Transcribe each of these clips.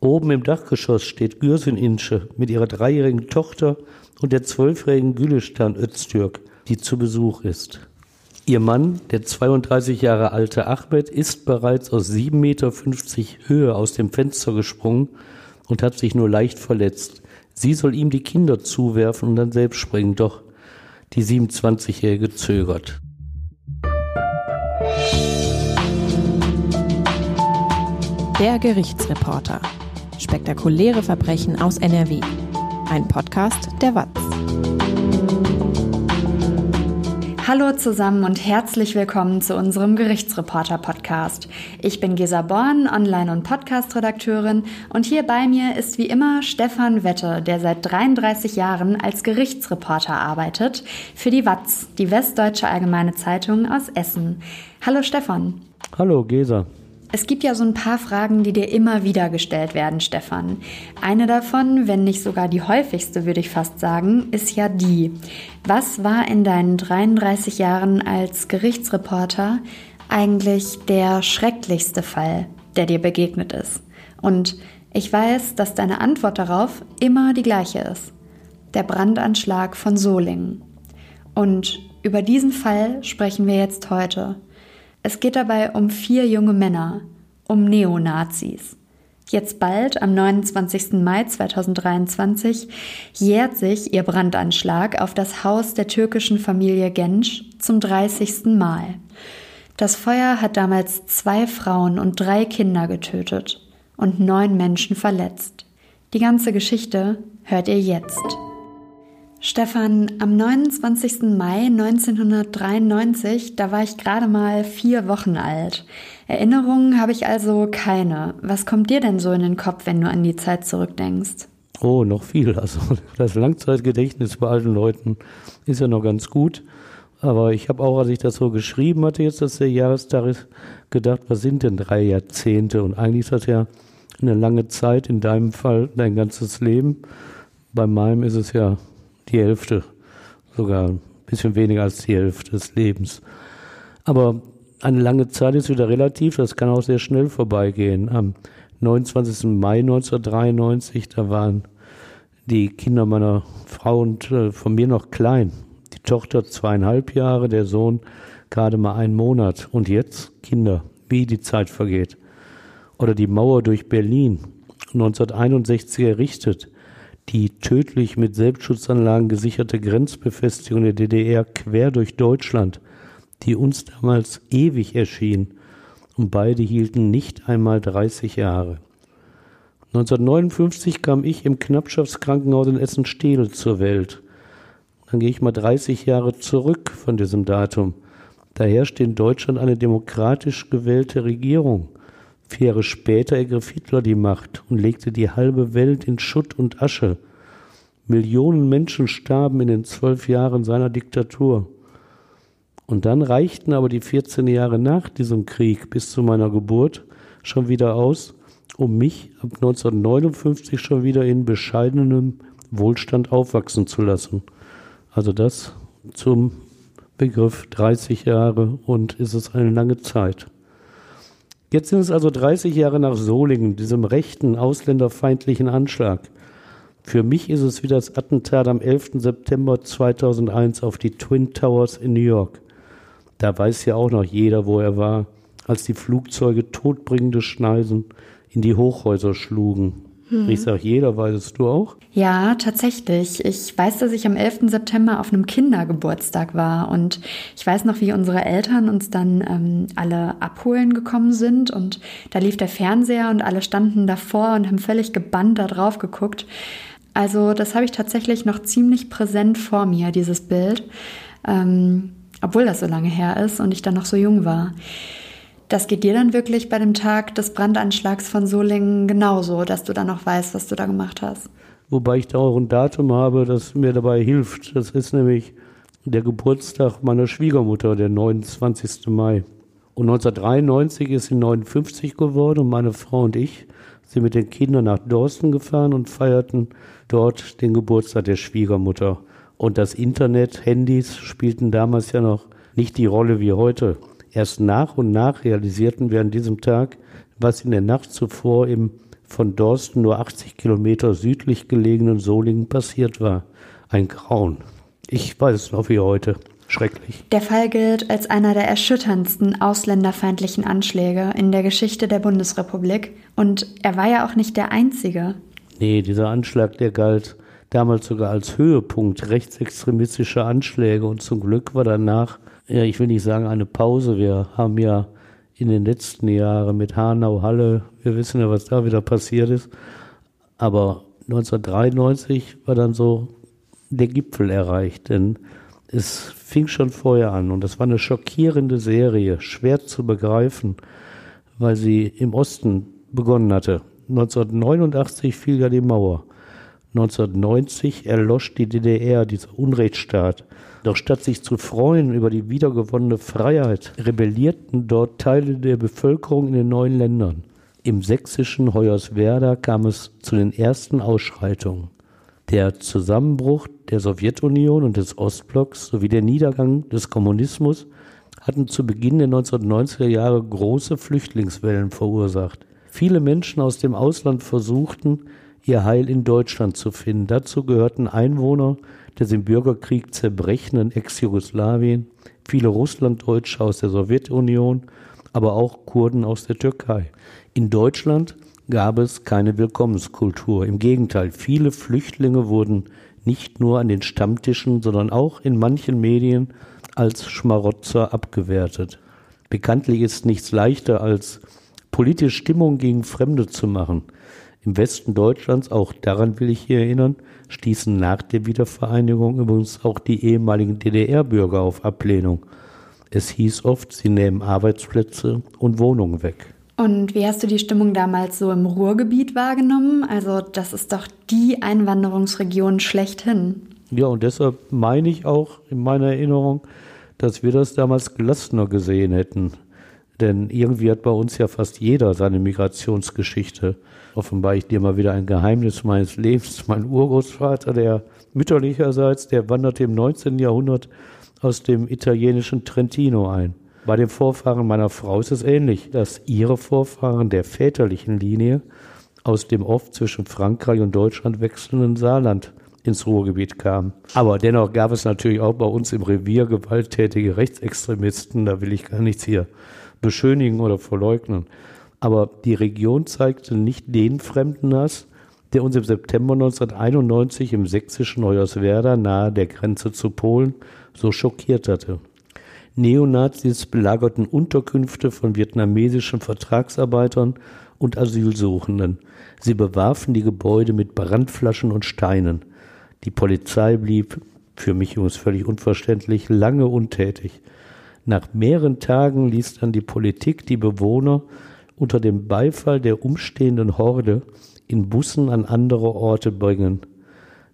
Oben im Dachgeschoss steht Gürsin Ince mit ihrer dreijährigen Tochter und der zwölfjährigen Gülistan Öztürk, die zu Besuch ist. Ihr Mann, der 32 Jahre alte Ahmed, ist bereits aus 7,50 Meter Höhe aus dem Fenster gesprungen und hat sich nur leicht verletzt. Sie soll ihm die Kinder zuwerfen und dann selbst springen, doch die 27-Jährige zögert. Der Gerichtsreporter. Spektakuläre Verbrechen aus NRW. Ein Podcast der WAZ. Hallo zusammen und herzlich willkommen zu unserem Gerichtsreporter-Podcast. Ich bin Gesa Born, Online- und Podcast-Redakteurin und hier bei mir ist wie immer Stefan Wette, der seit 33 Jahren als Gerichtsreporter arbeitet für die WAZ, die Westdeutsche Allgemeine Zeitung aus Essen. Hallo Stefan. Hallo Gesa. Es gibt ja so ein paar Fragen, die dir immer wieder gestellt werden, Stefan. Eine davon, wenn nicht sogar die häufigste, würde ich fast sagen, ist ja die. Was war in deinen 33 Jahren als Gerichtsreporter eigentlich der schrecklichste Fall, der dir begegnet ist? Und ich weiß, dass deine Antwort darauf immer die gleiche ist. Der Brandanschlag von Solingen. Und über diesen Fall sprechen wir jetzt heute. Es geht dabei um vier junge Männer, um Neonazis. Jetzt bald, am 29. Mai 2023, jährt sich ihr Brandanschlag auf das Haus der türkischen Familie Gensch zum 30. Mal. Das Feuer hat damals zwei Frauen und drei Kinder getötet und neun Menschen verletzt. Die ganze Geschichte hört ihr jetzt. Stefan, am 29. Mai 1993, da war ich gerade mal vier Wochen alt. Erinnerungen habe ich also keine. Was kommt dir denn so in den Kopf, wenn du an die Zeit zurückdenkst? Oh, noch viel. Also das Langzeitgedächtnis bei alten Leuten ist ja noch ganz gut. Aber ich habe auch, als ich das so geschrieben hatte, jetzt, dass der Jahrestag ist, gedacht, was sind denn drei Jahrzehnte? Und eigentlich ist das ja eine lange Zeit, in deinem Fall dein ganzes Leben. Bei meinem ist es ja die Hälfte, sogar ein bisschen weniger als die Hälfte des Lebens. Aber eine lange Zeit ist wieder relativ, das kann auch sehr schnell vorbeigehen. Am 29. Mai 1993, da waren die Kinder meiner Frau und äh, von mir noch klein. Die Tochter zweieinhalb Jahre, der Sohn gerade mal einen Monat. Und jetzt Kinder, wie die Zeit vergeht. Oder die Mauer durch Berlin, 1961 errichtet die tödlich mit Selbstschutzanlagen gesicherte Grenzbefestigung der DDR quer durch Deutschland, die uns damals ewig erschien, und beide hielten nicht einmal 30 Jahre. 1959 kam ich im Knappschaftskrankenhaus in Essen-Stehl zur Welt. Dann gehe ich mal 30 Jahre zurück von diesem Datum. Da herrscht in Deutschland eine demokratisch gewählte Regierung. Vier Jahre später ergriff Hitler die Macht und legte die halbe Welt in Schutt und Asche. Millionen Menschen starben in den zwölf Jahren seiner Diktatur. Und dann reichten aber die 14 Jahre nach diesem Krieg bis zu meiner Geburt schon wieder aus, um mich ab 1959 schon wieder in bescheidenem Wohlstand aufwachsen zu lassen. Also das zum Begriff 30 Jahre und ist es eine lange Zeit. Jetzt sind es also 30 Jahre nach Solingen, diesem rechten, ausländerfeindlichen Anschlag. Für mich ist es wie das Attentat am 11. September 2001 auf die Twin Towers in New York. Da weiß ja auch noch jeder, wo er war, als die Flugzeuge todbringende Schneisen in die Hochhäuser schlugen. Hm. Ich sage, jeder weiß es, du auch? Ja, tatsächlich. Ich weiß, dass ich am 11. September auf einem Kindergeburtstag war und ich weiß noch, wie unsere Eltern uns dann ähm, alle abholen gekommen sind und da lief der Fernseher und alle standen davor und haben völlig gebannt da drauf geguckt. Also das habe ich tatsächlich noch ziemlich präsent vor mir, dieses Bild, ähm, obwohl das so lange her ist und ich dann noch so jung war. Das geht dir dann wirklich bei dem Tag des Brandanschlags von Solingen genauso, dass du dann noch weißt, was du da gemacht hast. Wobei ich da auch ein Datum habe, das mir dabei hilft. Das ist nämlich der Geburtstag meiner Schwiegermutter, der 29. Mai. Und 1993 ist sie 59 geworden und meine Frau und ich sind mit den Kindern nach Dorsten gefahren und feierten dort den Geburtstag der Schwiegermutter. Und das Internet, Handys spielten damals ja noch nicht die Rolle wie heute. Erst nach und nach realisierten wir an diesem Tag, was in der Nacht zuvor im von Dorsten nur 80 Kilometer südlich gelegenen Solingen passiert war. Ein Grauen. Ich weiß es noch wie heute. Schrecklich. Der Fall gilt als einer der erschütterndsten ausländerfeindlichen Anschläge in der Geschichte der Bundesrepublik. Und er war ja auch nicht der einzige. Nee, dieser Anschlag, der galt damals sogar als Höhepunkt rechtsextremistischer Anschläge. Und zum Glück war danach, ja, ich will nicht sagen eine Pause. Wir haben ja in den letzten Jahren mit Hanau, Halle, wir wissen ja, was da wieder passiert ist. Aber 1993 war dann so der Gipfel erreicht, denn es fing schon vorher an und das war eine schockierende Serie, schwer zu begreifen, weil sie im Osten begonnen hatte. 1989 fiel ja die Mauer. 1990 erlosch die DDR, dieser Unrechtsstaat. Doch statt sich zu freuen über die wiedergewonnene Freiheit, rebellierten dort Teile der Bevölkerung in den neuen Ländern. Im sächsischen Hoyerswerda kam es zu den ersten Ausschreitungen. Der Zusammenbruch der Sowjetunion und des Ostblocks sowie der Niedergang des Kommunismus hatten zu Beginn der 1990er Jahre große Flüchtlingswellen verursacht. Viele Menschen aus dem Ausland versuchten, ihr Heil in Deutschland zu finden. Dazu gehörten Einwohner des im Bürgerkrieg zerbrechenden Ex-Jugoslawien, viele Russlanddeutsche aus der Sowjetunion, aber auch Kurden aus der Türkei. In Deutschland gab es keine Willkommenskultur. Im Gegenteil, viele Flüchtlinge wurden nicht nur an den Stammtischen, sondern auch in manchen Medien als Schmarotzer abgewertet. Bekanntlich ist nichts leichter als politische Stimmung gegen Fremde zu machen. Im Westen Deutschlands, auch daran will ich hier erinnern, stießen nach der Wiedervereinigung übrigens auch die ehemaligen DDR-Bürger auf Ablehnung. Es hieß oft, sie nehmen Arbeitsplätze und Wohnungen weg. Und wie hast du die Stimmung damals so im Ruhrgebiet wahrgenommen? Also das ist doch die Einwanderungsregion schlechthin. Ja, und deshalb meine ich auch in meiner Erinnerung, dass wir das damals gelassener gesehen hätten. Denn irgendwie hat bei uns ja fast jeder seine Migrationsgeschichte. Offenbar ich dir mal wieder ein Geheimnis meines Lebens. Mein Urgroßvater, der mütterlicherseits, der wanderte im 19. Jahrhundert aus dem italienischen Trentino ein. Bei den Vorfahren meiner Frau ist es ähnlich, dass ihre Vorfahren der väterlichen Linie aus dem oft zwischen Frankreich und Deutschland wechselnden Saarland ins Ruhrgebiet kamen. Aber dennoch gab es natürlich auch bei uns im Revier gewalttätige Rechtsextremisten, da will ich gar nichts hier beschönigen oder verleugnen. Aber die Region zeigte nicht den Fremdenhass, der uns im September 1991 im sächsischen Hoyerswerda nahe der Grenze zu Polen so schockiert hatte. Neonazis belagerten Unterkünfte von vietnamesischen Vertragsarbeitern und Asylsuchenden. Sie bewarfen die Gebäude mit Brandflaschen und Steinen. Die Polizei blieb, für mich übrigens völlig unverständlich, lange untätig. Nach mehreren Tagen ließ dann die Politik die Bewohner unter dem Beifall der umstehenden Horde in Bussen an andere Orte bringen.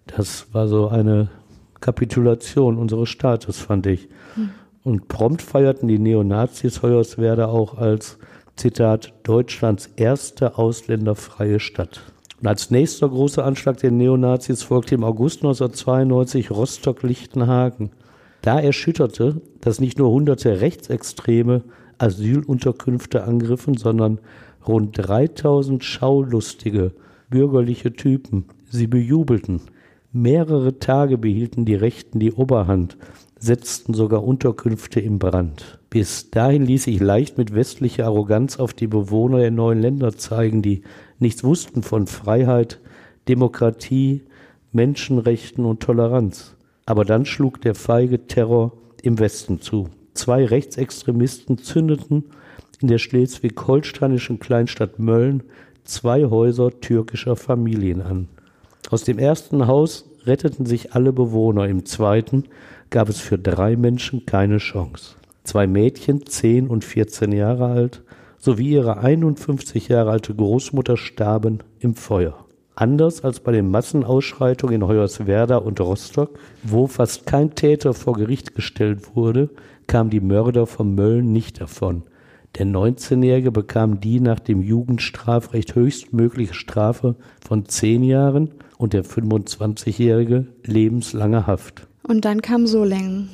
Das war so eine Kapitulation unseres Staates, fand ich. Hm. Und prompt feierten die Neonazis Hoyerswerda auch als, Zitat, Deutschlands erste ausländerfreie Stadt. Und als nächster großer Anschlag der Neonazis folgte im August 1992 Rostock-Lichtenhagen. Da erschütterte, dass nicht nur hunderte Rechtsextreme Asylunterkünfte angriffen, sondern rund 3000 schaulustige bürgerliche Typen sie bejubelten. Mehrere Tage behielten die Rechten die Oberhand setzten sogar Unterkünfte im Brand. Bis dahin ließ sich leicht mit westlicher Arroganz auf die Bewohner der neuen Länder zeigen, die nichts wussten von Freiheit, Demokratie, Menschenrechten und Toleranz. Aber dann schlug der feige Terror im Westen zu. Zwei Rechtsextremisten zündeten in der schleswig-holsteinischen Kleinstadt Mölln zwei Häuser türkischer Familien an. Aus dem ersten Haus retteten sich alle Bewohner, im zweiten gab es für drei Menschen keine Chance. Zwei Mädchen, zehn und vierzehn Jahre alt, sowie ihre 51 Jahre alte Großmutter starben im Feuer. Anders als bei den Massenausschreitungen in Hoyerswerda und Rostock, wo fast kein Täter vor Gericht gestellt wurde, kamen die Mörder von Mölln nicht davon. Der 19-Jährige bekam die nach dem Jugendstrafrecht höchstmögliche Strafe von zehn Jahren und der 25-Jährige lebenslange Haft. Und dann kam Solingen.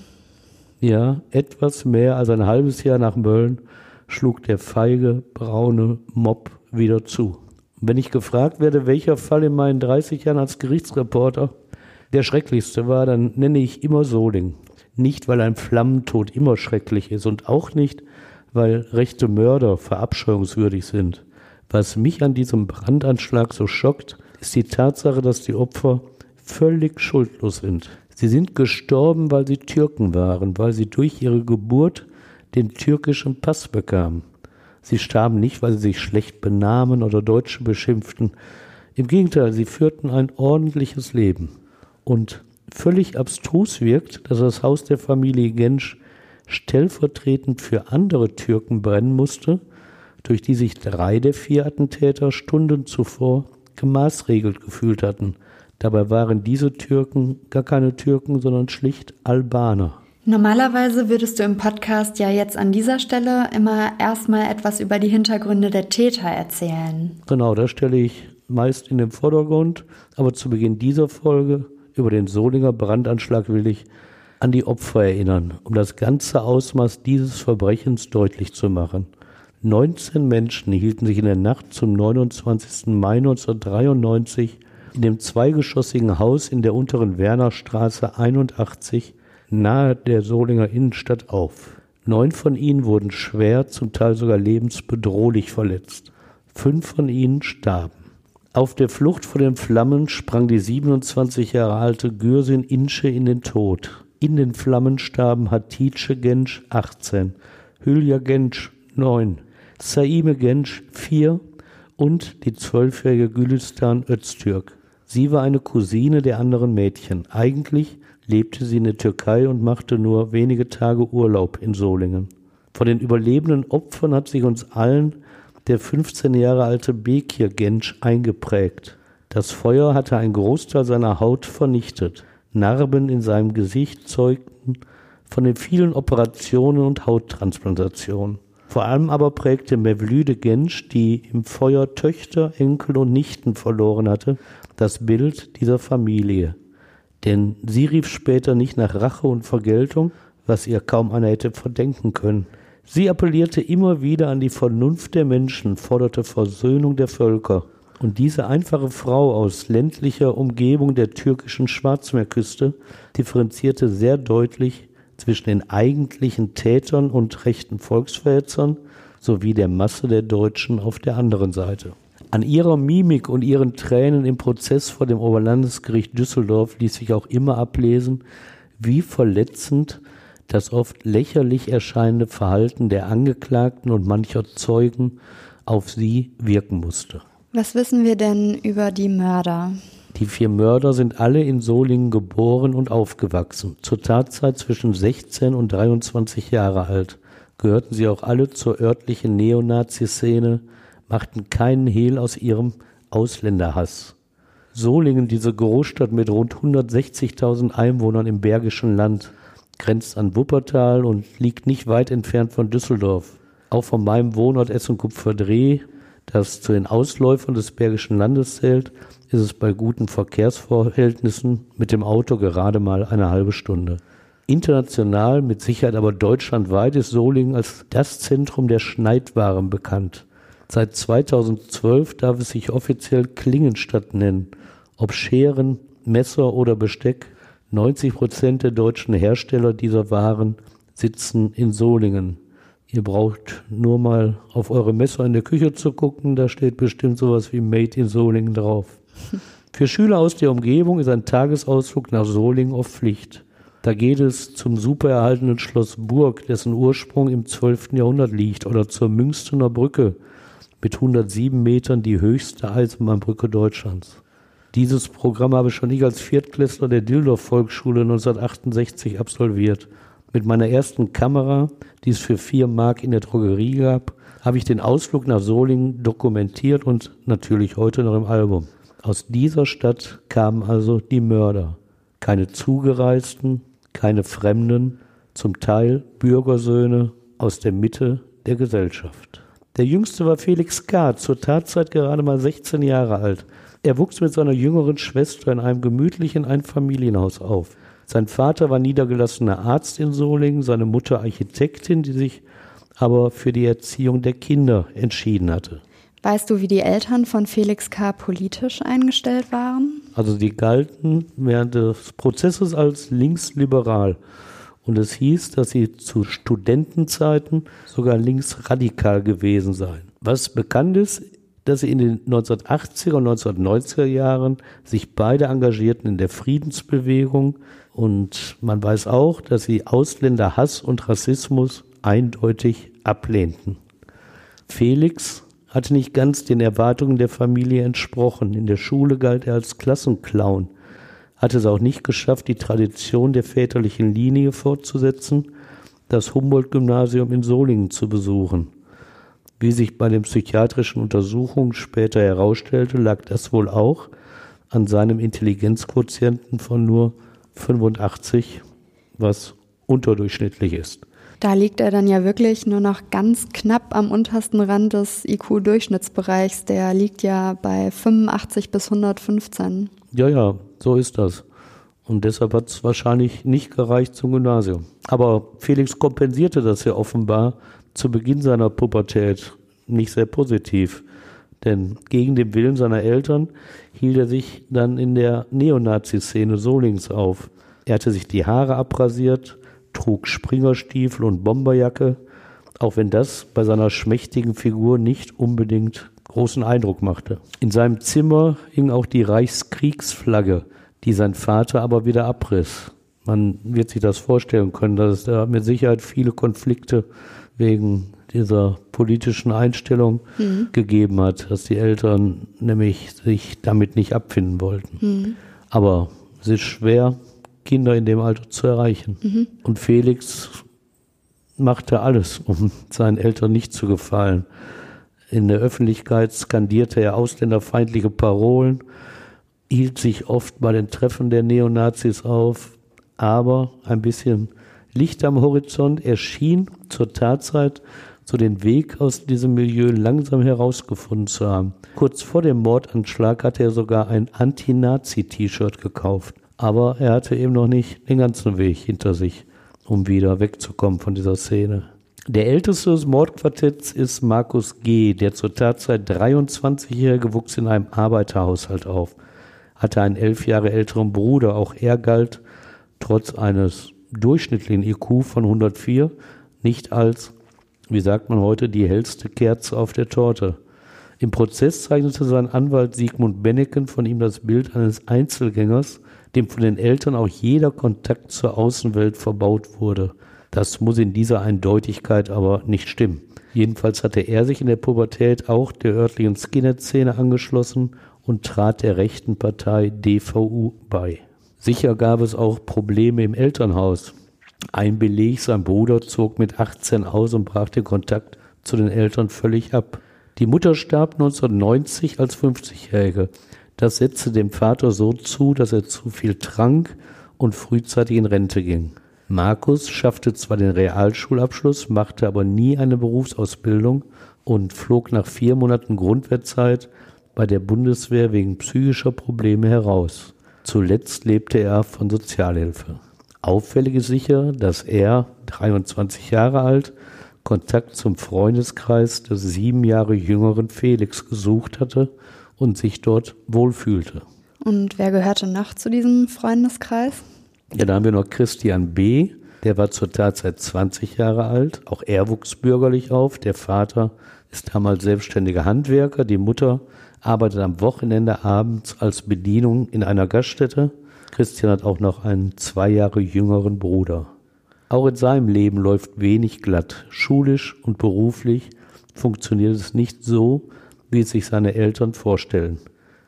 Ja, etwas mehr als ein halbes Jahr nach Mölln schlug der feige, braune Mob wieder zu. wenn ich gefragt werde, welcher Fall in meinen 30 Jahren als Gerichtsreporter der schrecklichste war, dann nenne ich immer Soling. Nicht, weil ein Flammentod immer schrecklich ist und auch nicht, weil rechte Mörder verabscheuungswürdig sind. Was mich an diesem Brandanschlag so schockt, ist die Tatsache, dass die Opfer völlig schuldlos sind. Sie sind gestorben, weil sie Türken waren, weil sie durch ihre Geburt den türkischen Pass bekamen. Sie starben nicht, weil sie sich schlecht benahmen oder Deutsche beschimpften. Im Gegenteil, sie führten ein ordentliches Leben. Und völlig abstrus wirkt, dass das Haus der Familie Gensch stellvertretend für andere Türken brennen musste, durch die sich drei der vier Attentäter Stunden zuvor gemaßregelt gefühlt hatten. Dabei waren diese Türken gar keine Türken, sondern schlicht Albaner. Normalerweise würdest du im Podcast ja jetzt an dieser Stelle immer erstmal etwas über die Hintergründe der Täter erzählen. Genau, das stelle ich meist in den Vordergrund. Aber zu Beginn dieser Folge über den Solinger Brandanschlag will ich an die Opfer erinnern, um das ganze Ausmaß dieses Verbrechens deutlich zu machen. 19 Menschen hielten sich in der Nacht zum 29. Mai 1993 in dem zweigeschossigen Haus in der unteren Wernerstraße 81 nahe der Solinger Innenstadt auf. Neun von ihnen wurden schwer, zum Teil sogar lebensbedrohlich verletzt. Fünf von ihnen starben. Auf der Flucht vor den Flammen sprang die 27 Jahre alte Gürsin Insche in den Tod. In den Flammen starben Hatice Gensch 18, Hülya Gensch 9, Saime Gensch 4 und die zwölfjährige Gülistan Öztürk. Sie war eine Cousine der anderen Mädchen. Eigentlich lebte sie in der Türkei und machte nur wenige Tage Urlaub in Solingen. Von den überlebenden Opfern hat sich uns allen der 15 Jahre alte Bekir Gensch eingeprägt. Das Feuer hatte einen Großteil seiner Haut vernichtet. Narben in seinem Gesicht zeugten von den vielen Operationen und Hauttransplantationen. Vor allem aber prägte Mevlüde Gensch, die im Feuer Töchter, Enkel und Nichten verloren hatte, das Bild dieser Familie. Denn sie rief später nicht nach Rache und Vergeltung, was ihr kaum einer hätte verdenken können. Sie appellierte immer wieder an die Vernunft der Menschen, forderte Versöhnung der Völker. Und diese einfache Frau aus ländlicher Umgebung der türkischen Schwarzmeerküste differenzierte sehr deutlich zwischen den eigentlichen Tätern und rechten Volksverhetzern sowie der Masse der Deutschen auf der anderen Seite. An ihrer Mimik und ihren Tränen im Prozess vor dem Oberlandesgericht Düsseldorf ließ sich auch immer ablesen, wie verletzend das oft lächerlich erscheinende Verhalten der Angeklagten und mancher Zeugen auf sie wirken musste. Was wissen wir denn über die Mörder? Die vier Mörder sind alle in Solingen geboren und aufgewachsen. Zur Tatzeit zwischen 16 und 23 Jahre alt. Gehörten sie auch alle zur örtlichen Neonazi-Szene, machten keinen Hehl aus ihrem Ausländerhass. Solingen, diese Großstadt mit rund 160.000 Einwohnern im Bergischen Land, grenzt an Wuppertal und liegt nicht weit entfernt von Düsseldorf. Auch von meinem Wohnort Essen-Kupferdreh, das zu den Ausläufern des Bergischen Landes zählt, ist es bei guten Verkehrsverhältnissen mit dem Auto gerade mal eine halbe Stunde. International, mit Sicherheit aber deutschlandweit, ist Solingen als das Zentrum der Schneidwaren bekannt. Seit 2012 darf es sich offiziell Klingenstadt nennen. Ob Scheren, Messer oder Besteck, 90 Prozent der deutschen Hersteller dieser Waren sitzen in Solingen. Ihr braucht nur mal auf eure Messer in der Küche zu gucken, da steht bestimmt sowas wie Made in Solingen drauf. Für Schüler aus der Umgebung ist ein Tagesausflug nach Solingen oft Pflicht. Da geht es zum super erhaltenen Schloss Burg, dessen Ursprung im 12. Jahrhundert liegt, oder zur Münstener Brücke, mit 107 Metern die höchste Eisenbahnbrücke Deutschlands. Dieses Programm habe schon ich als Viertklässler der Dildorf Volksschule 1968 absolviert. Mit meiner ersten Kamera, die es für vier Mark in der Drogerie gab, habe ich den Ausflug nach Solingen dokumentiert und natürlich heute noch im Album. Aus dieser Stadt kamen also die Mörder. Keine Zugereisten, keine Fremden, zum Teil Bürgersöhne aus der Mitte der Gesellschaft. Der jüngste war Felix K., zur Tatzeit gerade mal 16 Jahre alt. Er wuchs mit seiner jüngeren Schwester in einem gemütlichen Einfamilienhaus auf. Sein Vater war niedergelassener Arzt in Solingen, seine Mutter Architektin, die sich aber für die Erziehung der Kinder entschieden hatte. Weißt du, wie die Eltern von Felix K. politisch eingestellt waren? Also die galten während des Prozesses als linksliberal. Und es hieß, dass sie zu Studentenzeiten sogar linksradikal gewesen seien. Was bekannt ist, dass sie in den 1980er und 1990er Jahren sich beide engagierten in der Friedensbewegung. Und man weiß auch, dass sie Ausländerhass und Rassismus eindeutig ablehnten. Felix hatte nicht ganz den Erwartungen der Familie entsprochen. In der Schule galt er als Klassenclown, hatte es auch nicht geschafft, die Tradition der väterlichen Linie fortzusetzen, das Humboldt-Gymnasium in Solingen zu besuchen. Wie sich bei den psychiatrischen Untersuchungen später herausstellte, lag das wohl auch an seinem Intelligenzquotienten von nur 85, was unterdurchschnittlich ist. Da liegt er dann ja wirklich nur noch ganz knapp am untersten Rand des IQ-Durchschnittsbereichs. Der liegt ja bei 85 bis 115. Ja, ja, so ist das. Und deshalb hat es wahrscheinlich nicht gereicht zum Gymnasium. Aber Felix kompensierte das ja offenbar zu Beginn seiner Pubertät nicht sehr positiv. Denn gegen den Willen seiner Eltern hielt er sich dann in der Neonazi-Szene Solings auf. Er hatte sich die Haare abrasiert, trug Springerstiefel und Bomberjacke, auch wenn das bei seiner schmächtigen Figur nicht unbedingt großen Eindruck machte. In seinem Zimmer hing auch die Reichskriegsflagge, die sein Vater aber wieder abriss. Man wird sich das vorstellen können, dass es da mit Sicherheit viele Konflikte wegen dieser politischen Einstellung mhm. gegeben hat, dass die Eltern nämlich sich damit nicht abfinden wollten. Mhm. Aber es ist schwer, Kinder in dem Alter zu erreichen. Mhm. Und Felix machte alles, um seinen Eltern nicht zu gefallen. In der Öffentlichkeit skandierte er ausländerfeindliche Parolen, hielt sich oft bei den Treffen der Neonazis auf, aber ein bisschen Licht am Horizont erschien zur Tatzeit so den Weg aus diesem Milieu langsam herausgefunden zu haben. Kurz vor dem Mordanschlag hatte er sogar ein Anti-Nazi-T-Shirt gekauft aber er hatte eben noch nicht den ganzen Weg hinter sich, um wieder wegzukommen von dieser Szene. Der älteste des Mordquartetts ist Markus G., der zur Tatzeit 23-Jährige wuchs in einem Arbeiterhaushalt auf, hatte einen elf Jahre älteren Bruder, auch er galt trotz eines durchschnittlichen IQ von 104 nicht als, wie sagt man heute, die hellste Kerze auf der Torte. Im Prozess zeichnete sein Anwalt Sigmund Benneken von ihm das Bild eines Einzelgängers, dem von den Eltern auch jeder Kontakt zur Außenwelt verbaut wurde. Das muss in dieser Eindeutigkeit aber nicht stimmen. Jedenfalls hatte er sich in der Pubertät auch der örtlichen Skinhead-Szene angeschlossen und trat der rechten Partei DVU bei. Sicher gab es auch Probleme im Elternhaus. Ein Beleg, sein Bruder zog mit 18 aus und brach den Kontakt zu den Eltern völlig ab. Die Mutter starb 1990 als 50-Jährige. Das setzte dem Vater so zu, dass er zu viel trank und frühzeitig in Rente ging. Markus schaffte zwar den Realschulabschluss, machte aber nie eine Berufsausbildung und flog nach vier Monaten Grundwehrzeit bei der Bundeswehr wegen psychischer Probleme heraus. Zuletzt lebte er von Sozialhilfe. Auffällig ist sicher, dass er, 23 Jahre alt, Kontakt zum Freundeskreis des sieben Jahre jüngeren Felix gesucht hatte und sich dort wohlfühlte. Und wer gehörte noch zu diesem Freundeskreis? Ja, da haben wir noch Christian B., der war zur Tatzeit 20 Jahre alt. Auch er wuchs bürgerlich auf. Der Vater ist damals selbstständiger Handwerker. Die Mutter arbeitet am Wochenende abends als Bedienung in einer Gaststätte. Christian hat auch noch einen zwei Jahre jüngeren Bruder. Auch in seinem Leben läuft wenig glatt. Schulisch und beruflich funktioniert es nicht so, wie es sich seine Eltern vorstellen.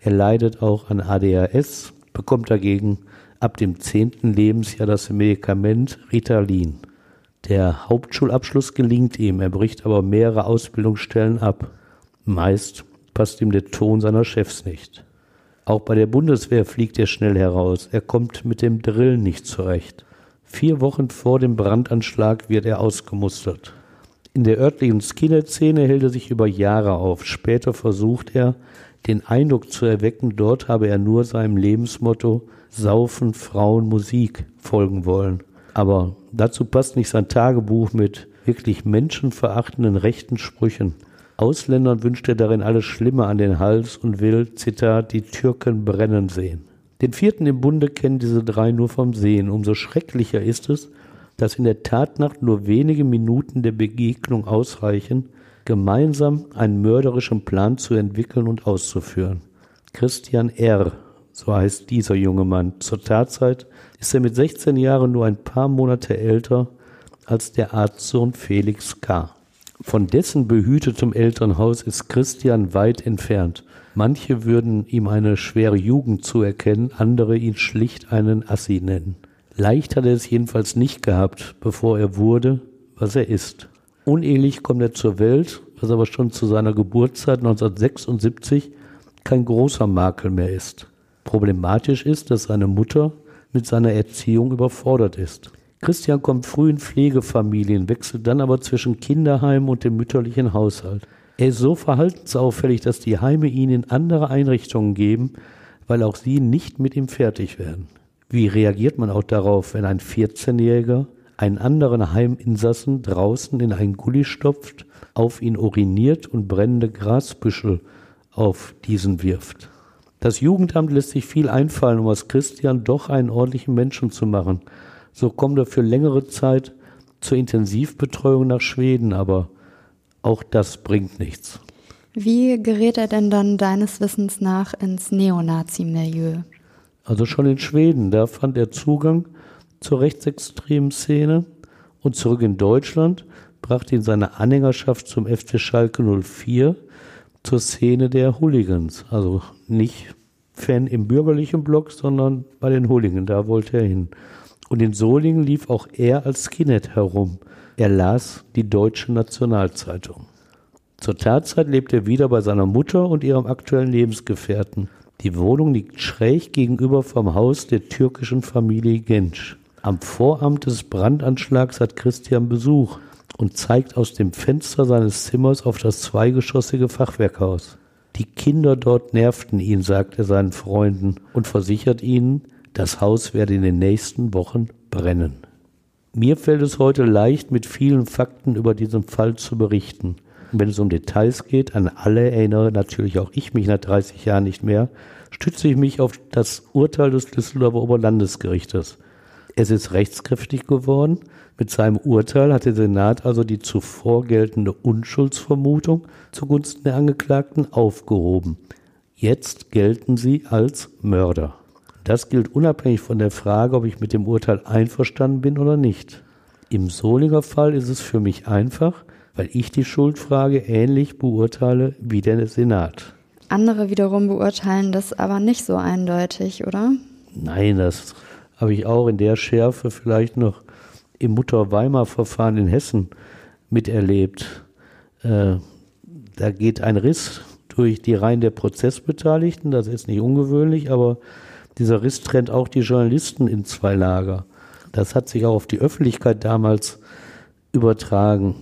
Er leidet auch an ADHS, bekommt dagegen ab dem zehnten Lebensjahr das Medikament Ritalin. Der Hauptschulabschluss gelingt ihm, er bricht aber mehrere Ausbildungsstellen ab. Meist passt ihm der Ton seiner Chefs nicht. Auch bei der Bundeswehr fliegt er schnell heraus. Er kommt mit dem Drill nicht zurecht. Vier Wochen vor dem Brandanschlag wird er ausgemustert. In der örtlichen Skinhead-Szene hält er sich über Jahre auf. Später versucht er, den Eindruck zu erwecken, dort habe er nur seinem Lebensmotto Saufen, Frauen, Musik folgen wollen. Aber dazu passt nicht sein Tagebuch mit wirklich menschenverachtenden rechten Sprüchen. Ausländern wünscht er darin alles Schlimme an den Hals und will, Zitat, die Türken brennen sehen. Den vierten im Bunde kennen diese drei nur vom Sehen. Umso schrecklicher ist es, dass in der Tatnacht nur wenige Minuten der Begegnung ausreichen, gemeinsam einen mörderischen Plan zu entwickeln und auszuführen. Christian R., so heißt dieser junge Mann. Zur Tatzeit ist er mit 16 Jahren nur ein paar Monate älter als der Arztsohn Felix K. Von dessen behütetem Elternhaus ist Christian weit entfernt. Manche würden ihm eine schwere Jugend zuerkennen, andere ihn schlicht einen Assi nennen. Leicht hat er es jedenfalls nicht gehabt, bevor er wurde, was er ist. Unehelich kommt er zur Welt, was aber schon zu seiner Geburtszeit 1976 kein großer Makel mehr ist. Problematisch ist, dass seine Mutter mit seiner Erziehung überfordert ist. Christian kommt früh in Pflegefamilien, wechselt dann aber zwischen Kinderheim und dem mütterlichen Haushalt. Er ist so verhaltensauffällig, dass die Heime ihn in andere Einrichtungen geben, weil auch sie nicht mit ihm fertig werden. Wie reagiert man auch darauf, wenn ein 14-Jähriger einen anderen Heiminsassen draußen in einen Gully stopft, auf ihn uriniert und brennende Grasbüschel auf diesen wirft? Das Jugendamt lässt sich viel einfallen, um aus Christian doch einen ordentlichen Menschen zu machen. So kommt er für längere Zeit zur Intensivbetreuung nach Schweden, aber auch das bringt nichts. Wie gerät er denn dann deines Wissens nach ins Neonazi-Milieu? Also schon in Schweden, da fand er Zugang zur rechtsextremen Szene und zurück in Deutschland brachte ihn seine Anhängerschaft zum FC Schalke 04 zur Szene der Hooligans. Also nicht Fan im bürgerlichen Block, sondern bei den Hooligans, da wollte er hin. Und in Solingen lief auch er als Skinhead herum. Er las die Deutsche Nationalzeitung. Zur Tatzeit lebt er wieder bei seiner Mutter und ihrem aktuellen Lebensgefährten. Die Wohnung liegt schräg gegenüber vom Haus der türkischen Familie Gensch. Am Vorabend des Brandanschlags hat Christian Besuch und zeigt aus dem Fenster seines Zimmers auf das zweigeschossige Fachwerkhaus. Die Kinder dort nervten ihn, sagt er seinen Freunden und versichert ihnen, das Haus werde in den nächsten Wochen brennen. Mir fällt es heute leicht, mit vielen Fakten über diesen Fall zu berichten. Wenn es um Details geht, an alle erinnere natürlich auch ich mich nach 30 Jahren nicht mehr, stütze ich mich auf das Urteil des Düsseldorfer Oberlandesgerichtes. Es ist rechtskräftig geworden. Mit seinem Urteil hat der Senat also die zuvor geltende Unschuldsvermutung zugunsten der Angeklagten aufgehoben. Jetzt gelten sie als Mörder. Das gilt unabhängig von der Frage, ob ich mit dem Urteil einverstanden bin oder nicht. Im Solinger Fall ist es für mich einfach, weil ich die Schuldfrage ähnlich beurteile wie der Senat. Andere wiederum beurteilen das aber nicht so eindeutig, oder? Nein, das habe ich auch in der Schärfe vielleicht noch im Mutter-Weimar-Verfahren in Hessen miterlebt. Äh, da geht ein Riss durch die Reihen der Prozessbeteiligten, das ist nicht ungewöhnlich, aber dieser Riss trennt auch die Journalisten in zwei Lager. Das hat sich auch auf die Öffentlichkeit damals übertragen.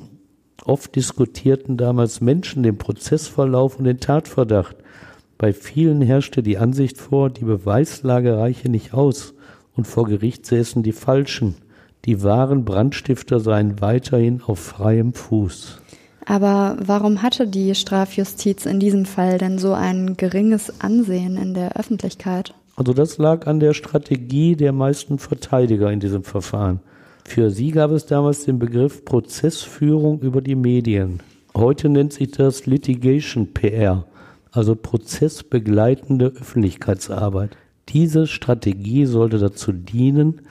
Oft diskutierten damals Menschen den Prozessverlauf und den Tatverdacht. Bei vielen herrschte die Ansicht vor, die Beweislage reiche nicht aus und vor Gericht säßen die Falschen. Die wahren Brandstifter seien weiterhin auf freiem Fuß. Aber warum hatte die Strafjustiz in diesem Fall denn so ein geringes Ansehen in der Öffentlichkeit? Also das lag an der Strategie der meisten Verteidiger in diesem Verfahren. Für sie gab es damals den Begriff Prozessführung über die Medien. Heute nennt sich das Litigation PR, also prozessbegleitende Öffentlichkeitsarbeit. Diese Strategie sollte dazu dienen,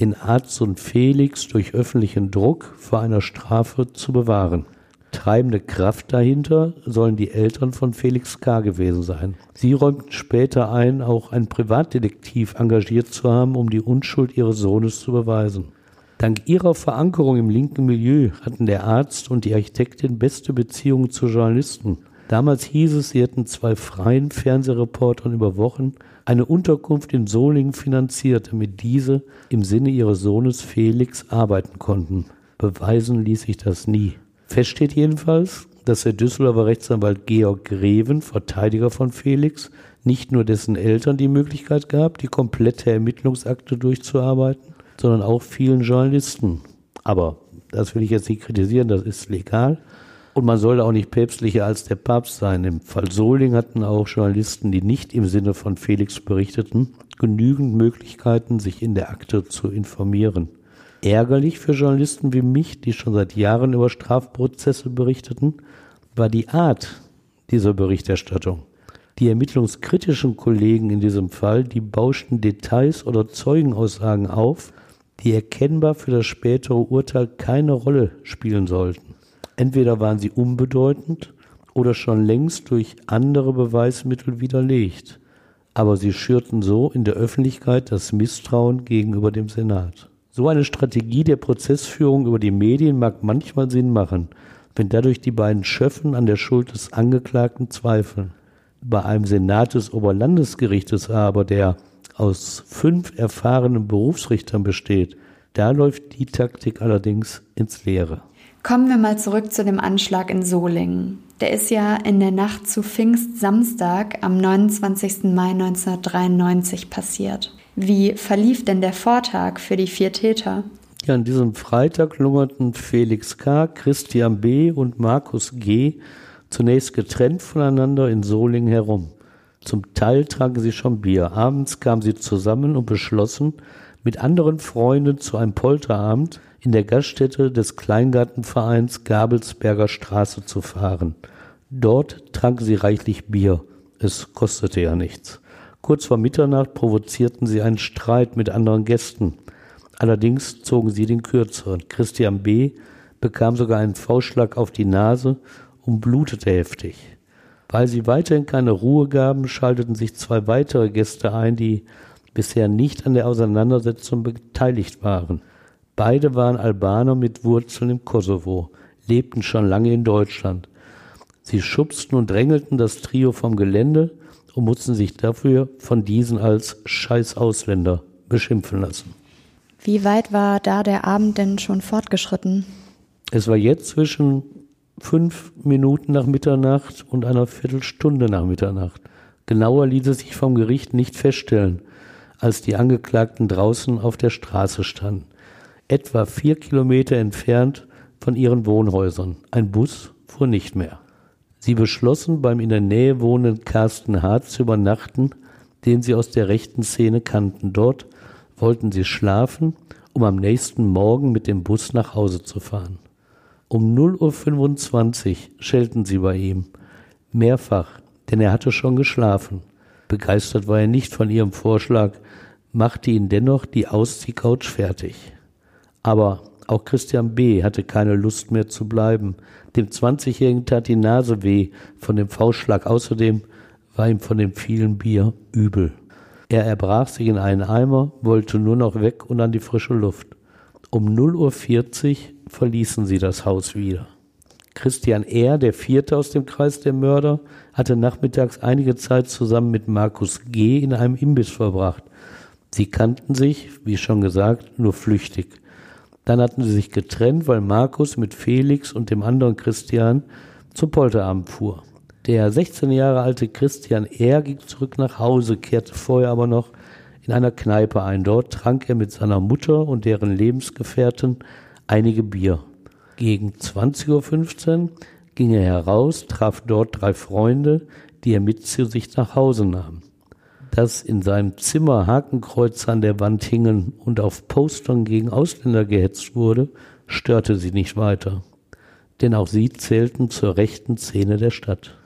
den Arzt und Felix durch öffentlichen Druck vor einer Strafe zu bewahren. Treibende Kraft dahinter sollen die Eltern von Felix K. gewesen sein. Sie räumten später ein, auch einen Privatdetektiv engagiert zu haben, um die Unschuld ihres Sohnes zu beweisen. Dank ihrer Verankerung im linken Milieu hatten der Arzt und die Architektin beste Beziehungen zu Journalisten. Damals hieß es, sie hätten zwei freien Fernsehreportern über Wochen eine Unterkunft in Solingen finanziert, damit diese im Sinne ihres Sohnes Felix arbeiten konnten. Beweisen ließ sich das nie. Fest steht jedenfalls, dass der Düsseldorfer Rechtsanwalt Georg Greven, Verteidiger von Felix, nicht nur dessen Eltern die Möglichkeit gab, die komplette Ermittlungsakte durchzuarbeiten, sondern auch vielen Journalisten. Aber das will ich jetzt nicht kritisieren, das ist legal. Und man soll auch nicht päpstlicher als der Papst sein. Im Fall Soling hatten auch Journalisten, die nicht im Sinne von Felix berichteten, genügend Möglichkeiten, sich in der Akte zu informieren. Ärgerlich für Journalisten wie mich, die schon seit Jahren über Strafprozesse berichteten, war die Art dieser Berichterstattung. Die ermittlungskritischen Kollegen in diesem Fall, die bauschten Details oder Zeugenaussagen auf, die erkennbar für das spätere Urteil keine Rolle spielen sollten. Entweder waren sie unbedeutend oder schon längst durch andere Beweismittel widerlegt, aber sie schürten so in der Öffentlichkeit das Misstrauen gegenüber dem Senat. So eine Strategie der Prozessführung über die Medien mag manchmal Sinn machen, wenn dadurch die beiden Schöffen an der Schuld des Angeklagten zweifeln. Bei einem Senat des Oberlandesgerichtes aber, der aus fünf erfahrenen Berufsrichtern besteht, da läuft die Taktik allerdings ins Leere. Kommen wir mal zurück zu dem Anschlag in Solingen. Der ist ja in der Nacht zu Pfingstsamstag am 29. Mai 1993 passiert. Wie verlief denn der Vortag für die vier Täter? Ja, an diesem Freitag lungerten Felix K., Christian B. und Markus G. zunächst getrennt voneinander in Solingen herum. Zum Teil tranken sie schon Bier. Abends kamen sie zusammen und beschlossen, mit anderen Freunden zu einem Polterabend in der Gaststätte des Kleingartenvereins Gabelsberger Straße zu fahren. Dort tranken sie reichlich Bier. Es kostete ja nichts. Kurz vor Mitternacht provozierten sie einen Streit mit anderen Gästen. Allerdings zogen sie den kürzeren. Christian B. bekam sogar einen Faustschlag auf die Nase und blutete heftig. Weil sie weiterhin keine Ruhe gaben, schalteten sich zwei weitere Gäste ein, die bisher nicht an der Auseinandersetzung beteiligt waren. Beide waren Albaner mit Wurzeln im Kosovo, lebten schon lange in Deutschland. Sie schubsten und drängelten das Trio vom Gelände und mussten sich dafür von diesen als Scheiß Ausländer beschimpfen lassen. Wie weit war da der Abend denn schon fortgeschritten? Es war jetzt zwischen fünf Minuten nach Mitternacht und einer Viertelstunde nach Mitternacht. Genauer ließ es sich vom Gericht nicht feststellen, als die Angeklagten draußen auf der Straße standen, etwa vier Kilometer entfernt von ihren Wohnhäusern. Ein Bus fuhr nicht mehr. Sie beschlossen, beim in der Nähe wohnenden Carsten Hart zu übernachten, den sie aus der rechten Szene kannten. Dort wollten sie schlafen, um am nächsten Morgen mit dem Bus nach Hause zu fahren. Um 0.25 Uhr schelten sie bei ihm. Mehrfach, denn er hatte schon geschlafen. Begeistert war er nicht von ihrem Vorschlag, machte ihn dennoch die Ausziehcouch fertig. Aber auch Christian B. hatte keine Lust mehr zu bleiben. Dem 20-Jährigen tat die Nase weh von dem Faustschlag. Außerdem war ihm von dem vielen Bier übel. Er erbrach sich in einen Eimer, wollte nur noch weg und an die frische Luft. Um 0.40 Uhr verließen sie das Haus wieder. Christian R., der vierte aus dem Kreis der Mörder, hatte nachmittags einige Zeit zusammen mit Markus G. in einem Imbiss verbracht. Sie kannten sich, wie schon gesagt, nur flüchtig. Dann hatten sie sich getrennt, weil Markus mit Felix und dem anderen Christian zum Polterabend fuhr. Der 16 Jahre alte Christian R. ging zurück nach Hause, kehrte vorher aber noch in einer Kneipe ein. Dort trank er mit seiner Mutter und deren Lebensgefährten einige Bier. Gegen 20.15 Uhr ging er heraus, traf dort drei Freunde, die er mit zu sich nach Hause nahm. Dass in seinem Zimmer Hakenkreuze an der Wand hingen und auf Postern gegen Ausländer gehetzt wurde, störte sie nicht weiter. Denn auch sie zählten zur rechten Szene der Stadt.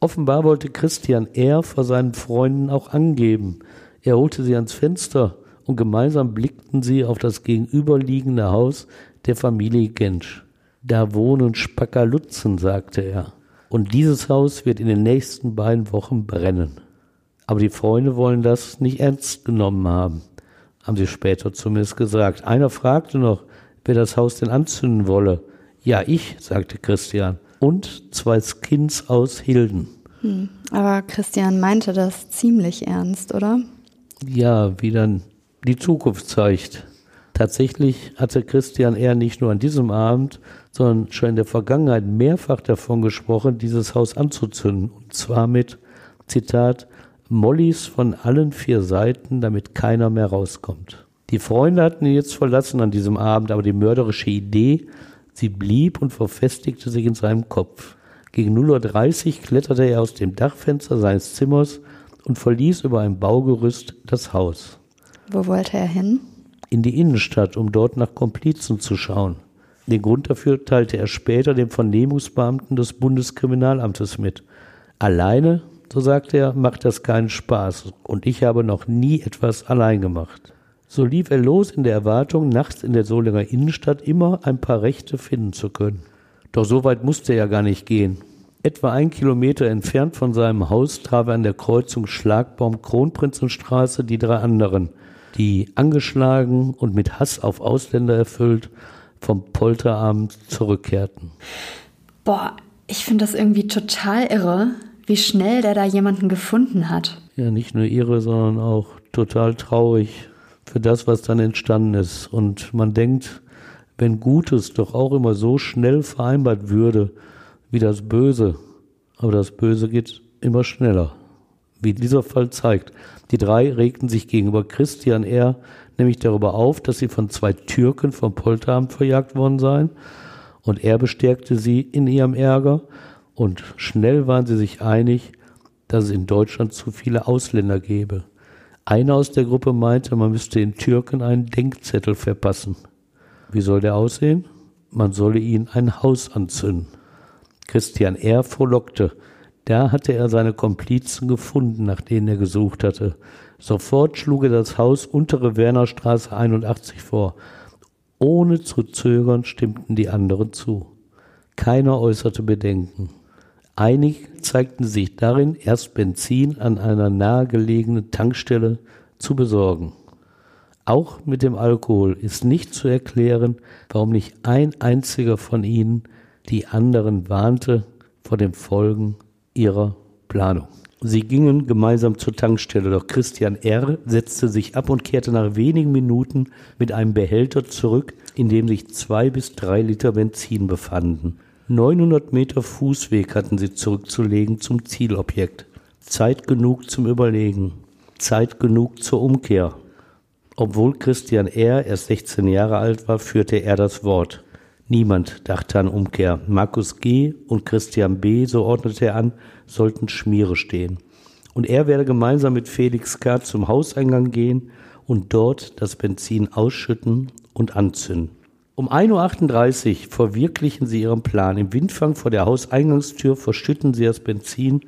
Offenbar wollte Christian R. vor seinen Freunden auch angeben. Er holte sie ans Fenster und gemeinsam blickten sie auf das gegenüberliegende Haus der Familie Gensch. Da wohnen Spackerlutzen, sagte er. Und dieses Haus wird in den nächsten beiden Wochen brennen. Aber die Freunde wollen das nicht ernst genommen haben, haben sie später zumindest gesagt. Einer fragte noch, wer das Haus denn anzünden wolle. Ja, ich, sagte Christian. Und zwei Skins aus Hilden. Hm, aber Christian meinte das ziemlich ernst, oder? Ja, wie dann die Zukunft zeigt. Tatsächlich hatte Christian eher nicht nur an diesem Abend, sondern schon in der Vergangenheit mehrfach davon gesprochen, dieses Haus anzuzünden. Und zwar mit, Zitat, Mollys von allen vier Seiten, damit keiner mehr rauskommt. Die Freunde hatten ihn jetzt verlassen an diesem Abend, aber die mörderische Idee Sie blieb und verfestigte sich in seinem Kopf. Gegen 0.30 Uhr kletterte er aus dem Dachfenster seines Zimmers und verließ über ein Baugerüst das Haus. Wo wollte er hin? In die Innenstadt, um dort nach Komplizen zu schauen. Den Grund dafür teilte er später dem Vernehmungsbeamten des Bundeskriminalamtes mit. Alleine, so sagte er, macht das keinen Spaß und ich habe noch nie etwas allein gemacht. So lief er los in der Erwartung, nachts in der Solinger Innenstadt immer ein paar Rechte finden zu können. Doch so weit musste er gar nicht gehen. Etwa ein Kilometer entfernt von seinem Haus traf er an der Kreuzung Schlagbaum-Kronprinzenstraße die drei anderen, die angeschlagen und mit Hass auf Ausländer erfüllt vom Polterabend zurückkehrten. Boah, ich finde das irgendwie total irre, wie schnell der da jemanden gefunden hat. Ja, nicht nur irre, sondern auch total traurig für das, was dann entstanden ist. Und man denkt, wenn Gutes doch auch immer so schnell vereinbart würde wie das Böse, aber das Böse geht immer schneller, wie dieser Fall zeigt. Die drei regten sich gegenüber Christian R. nämlich darüber auf, dass sie von zwei Türken vom Polteramt verjagt worden seien, und er bestärkte sie in ihrem Ärger, und schnell waren sie sich einig, dass es in Deutschland zu viele Ausländer gebe. Einer aus der Gruppe meinte, man müsste den Türken einen Denkzettel verpassen. Wie soll der aussehen? Man solle ihnen ein Haus anzünden. Christian R. frohlockte. Da hatte er seine Komplizen gefunden, nach denen er gesucht hatte. Sofort schlug er das Haus untere Wernerstraße 81 vor. Ohne zu zögern stimmten die anderen zu. Keiner äußerte Bedenken. Einig zeigten sich darin, erst Benzin an einer nahegelegenen Tankstelle zu besorgen. Auch mit dem Alkohol ist nicht zu erklären, warum nicht ein einziger von ihnen die anderen warnte vor den Folgen ihrer Planung. Sie gingen gemeinsam zur Tankstelle, doch Christian R. setzte sich ab und kehrte nach wenigen Minuten mit einem Behälter zurück, in dem sich zwei bis drei Liter Benzin befanden. 900 Meter Fußweg hatten sie zurückzulegen zum Zielobjekt. Zeit genug zum Überlegen. Zeit genug zur Umkehr. Obwohl Christian R. erst 16 Jahre alt war, führte er das Wort. Niemand dachte an Umkehr. Markus G. und Christian B., so ordnete er an, sollten Schmiere stehen. Und er werde gemeinsam mit Felix K. zum Hauseingang gehen und dort das Benzin ausschütten und anzünden. Um 1.38 Uhr verwirklichen sie ihren Plan. Im Windfang vor der Hauseingangstür verschütten sie das Benzin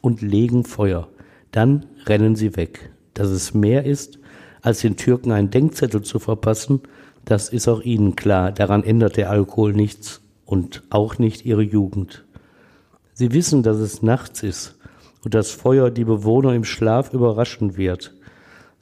und legen Feuer. Dann rennen sie weg. Dass es mehr ist, als den Türken einen Denkzettel zu verpassen, das ist auch ihnen klar. Daran ändert der Alkohol nichts und auch nicht ihre Jugend. Sie wissen, dass es nachts ist und das Feuer die Bewohner im Schlaf überraschen wird.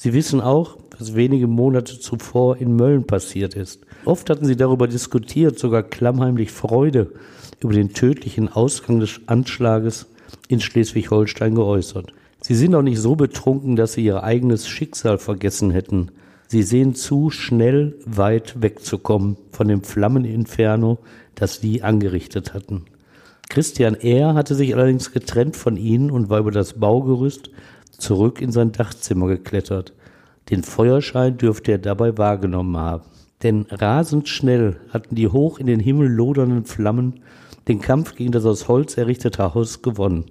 Sie wissen auch, was wenige Monate zuvor in Mölln passiert ist. Oft hatten sie darüber diskutiert, sogar klammheimlich Freude über den tödlichen Ausgang des Anschlages in Schleswig-Holstein geäußert. Sie sind auch nicht so betrunken, dass sie ihr eigenes Schicksal vergessen hätten. Sie sehen zu, schnell weit wegzukommen von dem Flammeninferno, das sie angerichtet hatten. Christian R. hatte sich allerdings getrennt von ihnen und war über das Baugerüst zurück in sein Dachzimmer geklettert. Den Feuerschein dürfte er dabei wahrgenommen haben. Denn rasend schnell hatten die hoch in den Himmel lodernden Flammen den Kampf gegen das aus Holz errichtete Haus gewonnen.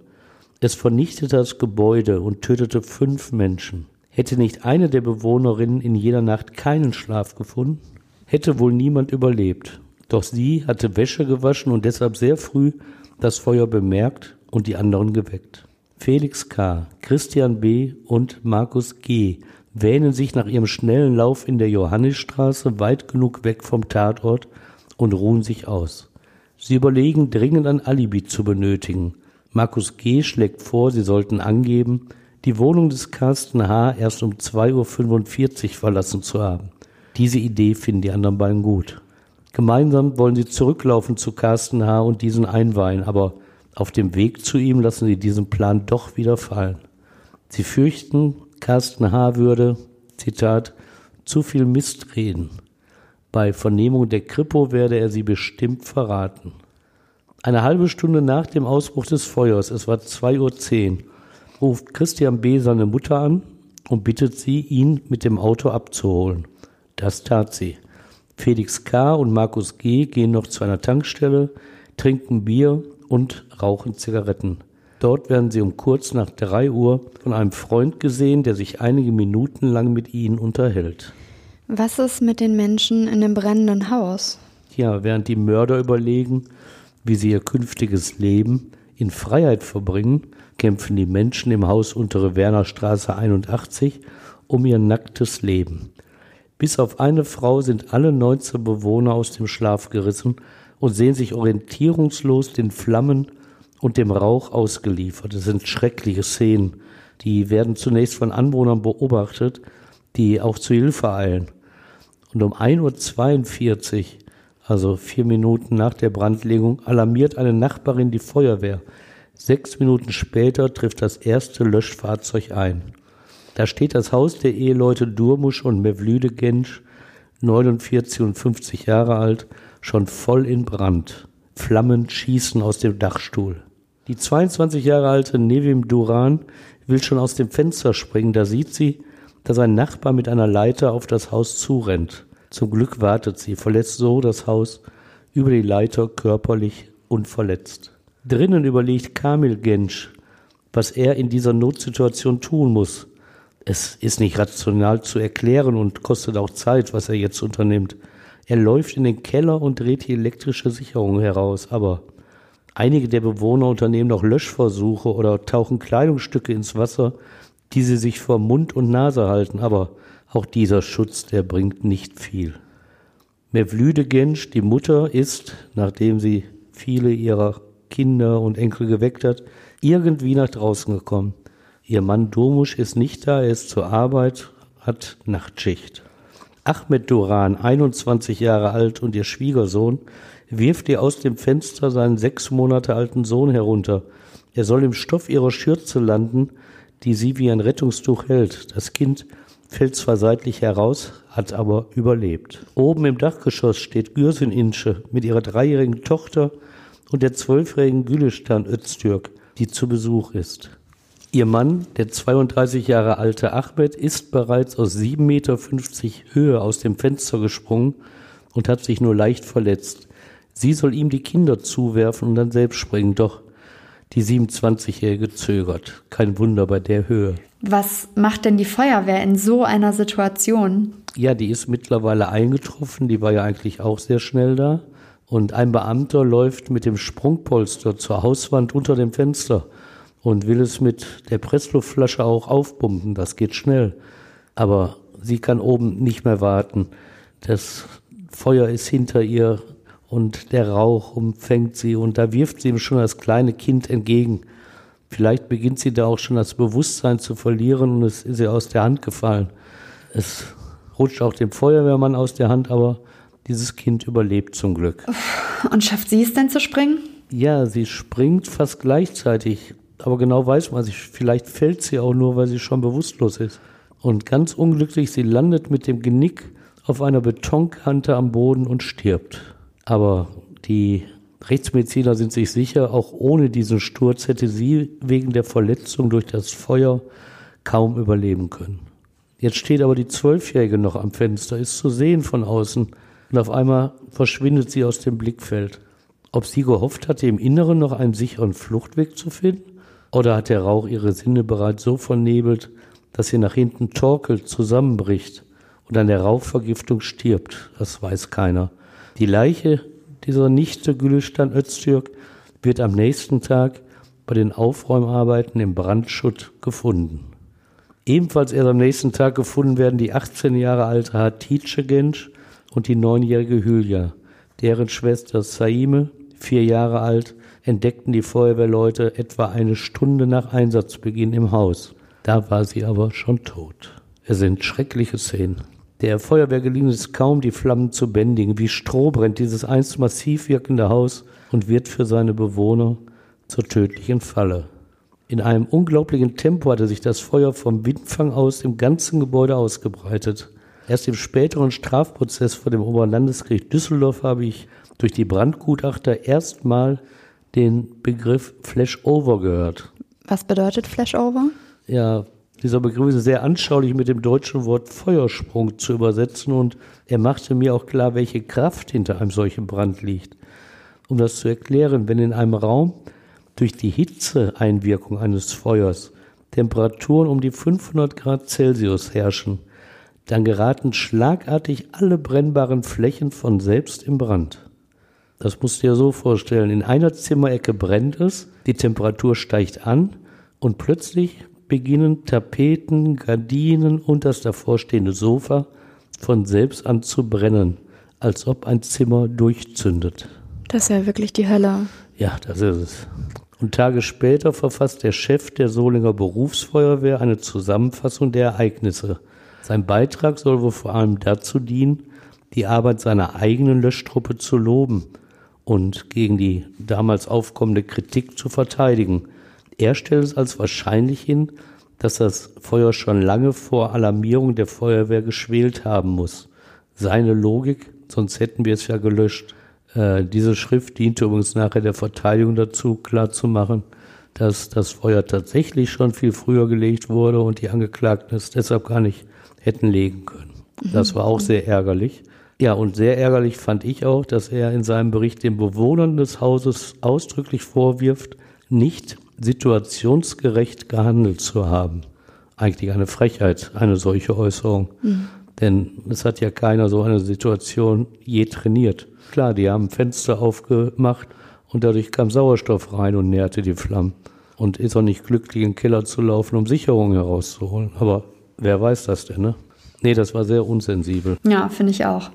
Es vernichtete das Gebäude und tötete fünf Menschen. Hätte nicht eine der Bewohnerinnen in jener Nacht keinen Schlaf gefunden, hätte wohl niemand überlebt. Doch sie hatte Wäsche gewaschen und deshalb sehr früh das Feuer bemerkt und die anderen geweckt. Felix K., Christian B. und Markus G. wähnen sich nach ihrem schnellen Lauf in der Johannisstraße weit genug weg vom Tatort und ruhen sich aus. Sie überlegen, dringend ein Alibi zu benötigen. Markus G. schlägt vor, sie sollten angeben, die Wohnung des Carsten H. erst um 2.45 Uhr verlassen zu haben. Diese Idee finden die anderen beiden gut. Gemeinsam wollen sie zurücklaufen zu Carsten H. und diesen einweihen, aber auf dem Weg zu ihm lassen sie diesen Plan doch wieder fallen. Sie fürchten, Carsten H. würde, Zitat, zu viel Mist reden. Bei Vernehmung der Kripo werde er sie bestimmt verraten. Eine halbe Stunde nach dem Ausbruch des Feuers, es war 2.10 Uhr, ruft Christian B. seine Mutter an und bittet sie, ihn mit dem Auto abzuholen. Das tat sie. Felix K. und Markus G. gehen noch zu einer Tankstelle, trinken Bier und rauchen Zigaretten. Dort werden sie um kurz nach drei Uhr von einem Freund gesehen, der sich einige Minuten lang mit ihnen unterhält. Was ist mit den Menschen in dem brennenden Haus? Ja, während die Mörder überlegen, wie sie ihr künftiges Leben in Freiheit verbringen, kämpfen die Menschen im Haus Untere Wernerstraße 81 um ihr nacktes Leben. Bis auf eine Frau sind alle 19 Bewohner aus dem Schlaf gerissen und sehen sich orientierungslos den Flammen und dem Rauch ausgeliefert. Das sind schreckliche Szenen. Die werden zunächst von Anwohnern beobachtet, die auch zu Hilfe eilen. Und um 1.42 Uhr, also vier Minuten nach der Brandlegung, alarmiert eine Nachbarin die Feuerwehr. Sechs Minuten später trifft das erste Löschfahrzeug ein. Da steht das Haus der Eheleute Durmusch und Mevlüde Gensch, 49 und 50 Jahre alt, schon voll in Brand. Flammen schießen aus dem Dachstuhl. Die 22 Jahre alte Nevim Duran will schon aus dem Fenster springen, da sieht sie, dass ein Nachbar mit einer Leiter auf das Haus zurennt. Zum Glück wartet sie, verlässt so das Haus über die Leiter körperlich unverletzt. Drinnen überlegt Kamil Gensch, was er in dieser Notsituation tun muss. Es ist nicht rational zu erklären und kostet auch Zeit, was er jetzt unternimmt. Er läuft in den Keller und dreht die elektrische Sicherung heraus, aber einige der Bewohner unternehmen noch Löschversuche oder tauchen Kleidungsstücke ins Wasser, die sie sich vor Mund und Nase halten, aber auch dieser Schutz, der bringt nicht viel. Mevlüde Gensch, die Mutter, ist, nachdem sie viele ihrer Kinder und Enkel geweckt hat, irgendwie nach draußen gekommen. Ihr Mann Domusch ist nicht da, er ist zur Arbeit, hat Nachtschicht. Ahmed Duran, 21 Jahre alt und ihr Schwiegersohn, wirft ihr aus dem Fenster seinen sechs Monate alten Sohn herunter. Er soll im Stoff ihrer Schürze landen, die sie wie ein Rettungstuch hält. Das Kind fällt zwar seitlich heraus, hat aber überlebt. Oben im Dachgeschoss steht Gürsin Insche mit ihrer dreijährigen Tochter und der zwölfjährigen Gülistan Öztürk, die zu Besuch ist. Ihr Mann, der 32 Jahre alte Ahmed, ist bereits aus 7,50 Meter Höhe aus dem Fenster gesprungen und hat sich nur leicht verletzt. Sie soll ihm die Kinder zuwerfen und dann selbst springen, doch die 27-Jährige zögert. Kein Wunder bei der Höhe. Was macht denn die Feuerwehr in so einer Situation? Ja, die ist mittlerweile eingetroffen, die war ja eigentlich auch sehr schnell da. Und ein Beamter läuft mit dem Sprungpolster zur Hauswand unter dem Fenster und will es mit der Pressluftflasche auch aufpumpen. Das geht schnell. Aber sie kann oben nicht mehr warten. Das Feuer ist hinter ihr und der Rauch umfängt sie und da wirft sie ihm schon das kleine Kind entgegen. Vielleicht beginnt sie da auch schon das Bewusstsein zu verlieren und es ist ihr aus der Hand gefallen. Es rutscht auch dem Feuerwehrmann aus der Hand, aber dieses Kind überlebt zum Glück. Und schafft sie es denn zu springen? Ja, sie springt fast gleichzeitig. Aber genau weiß man sich, vielleicht fällt sie auch nur, weil sie schon bewusstlos ist. Und ganz unglücklich, sie landet mit dem Genick auf einer Betonkante am Boden und stirbt. Aber die Rechtsmediziner sind sich sicher, auch ohne diesen Sturz hätte sie wegen der Verletzung durch das Feuer kaum überleben können. Jetzt steht aber die Zwölfjährige noch am Fenster, ist zu sehen von außen und auf einmal verschwindet sie aus dem Blickfeld. Ob sie gehofft hatte, im Inneren noch einen sicheren Fluchtweg zu finden? Oder hat der Rauch ihre Sinne bereits so vernebelt, dass sie nach hinten torkelt, zusammenbricht und an der Rauchvergiftung stirbt? Das weiß keiner. Die Leiche dieser Nichte Gülistan Öztürk wird am nächsten Tag bei den Aufräumarbeiten im Brandschutt gefunden. Ebenfalls erst am nächsten Tag gefunden werden die 18 Jahre alte Hatice Gensch und die neunjährige Hülya. Deren Schwester Saime, vier Jahre alt, entdeckten die Feuerwehrleute etwa eine Stunde nach Einsatzbeginn im Haus. Da war sie aber schon tot. Es sind schreckliche Szenen. Der Feuerwehr gelingt es kaum, die Flammen zu bändigen. Wie Stroh brennt dieses einst massiv wirkende Haus und wird für seine Bewohner zur tödlichen Falle. In einem unglaublichen Tempo hatte sich das Feuer vom Windfang aus im ganzen Gebäude ausgebreitet. Erst im späteren Strafprozess vor dem Oberlandesgericht Düsseldorf habe ich durch die Brandgutachter erstmal den Begriff Flashover gehört. Was bedeutet Flashover? Ja, Dieser Begriff ist sehr anschaulich mit dem deutschen Wort Feuersprung zu übersetzen und er machte mir auch klar, welche Kraft hinter einem solchen Brand liegt. Um das zu erklären, wenn in einem Raum durch die Hitzeeinwirkung eines Feuers Temperaturen um die 500 Grad Celsius herrschen, dann geraten schlagartig alle brennbaren Flächen von selbst in Brand. Das musst du dir so vorstellen. In einer Zimmerecke brennt es, die Temperatur steigt an und plötzlich beginnen Tapeten, Gardinen und das davorstehende Sofa von selbst an zu brennen, als ob ein Zimmer durchzündet. Das ist ja wirklich die Hölle. Ja, das ist es. Und Tage später verfasst der Chef der Solinger Berufsfeuerwehr eine Zusammenfassung der Ereignisse. Sein Beitrag soll wohl vor allem dazu dienen, die Arbeit seiner eigenen Löschtruppe zu loben und gegen die damals aufkommende Kritik zu verteidigen. Er stellt es als wahrscheinlich hin, dass das Feuer schon lange vor Alarmierung der Feuerwehr geschwelt haben muss. Seine Logik, sonst hätten wir es ja gelöscht. Äh, diese Schrift diente übrigens nachher der Verteidigung dazu, klarzumachen, dass das Feuer tatsächlich schon viel früher gelegt wurde und die Angeklagten es deshalb gar nicht hätten legen können. Das war auch sehr ärgerlich. Ja, und sehr ärgerlich fand ich auch, dass er in seinem Bericht den Bewohnern des Hauses ausdrücklich vorwirft, nicht situationsgerecht gehandelt zu haben. Eigentlich eine Frechheit, eine solche Äußerung. Mhm. Denn es hat ja keiner so eine Situation je trainiert. Klar, die haben Fenster aufgemacht und dadurch kam Sauerstoff rein und nährte die Flammen. Und ist auch nicht glücklich, in den Keller zu laufen, um Sicherungen herauszuholen. Aber wer weiß das denn, ne? Nee, das war sehr unsensibel. Ja, finde ich auch.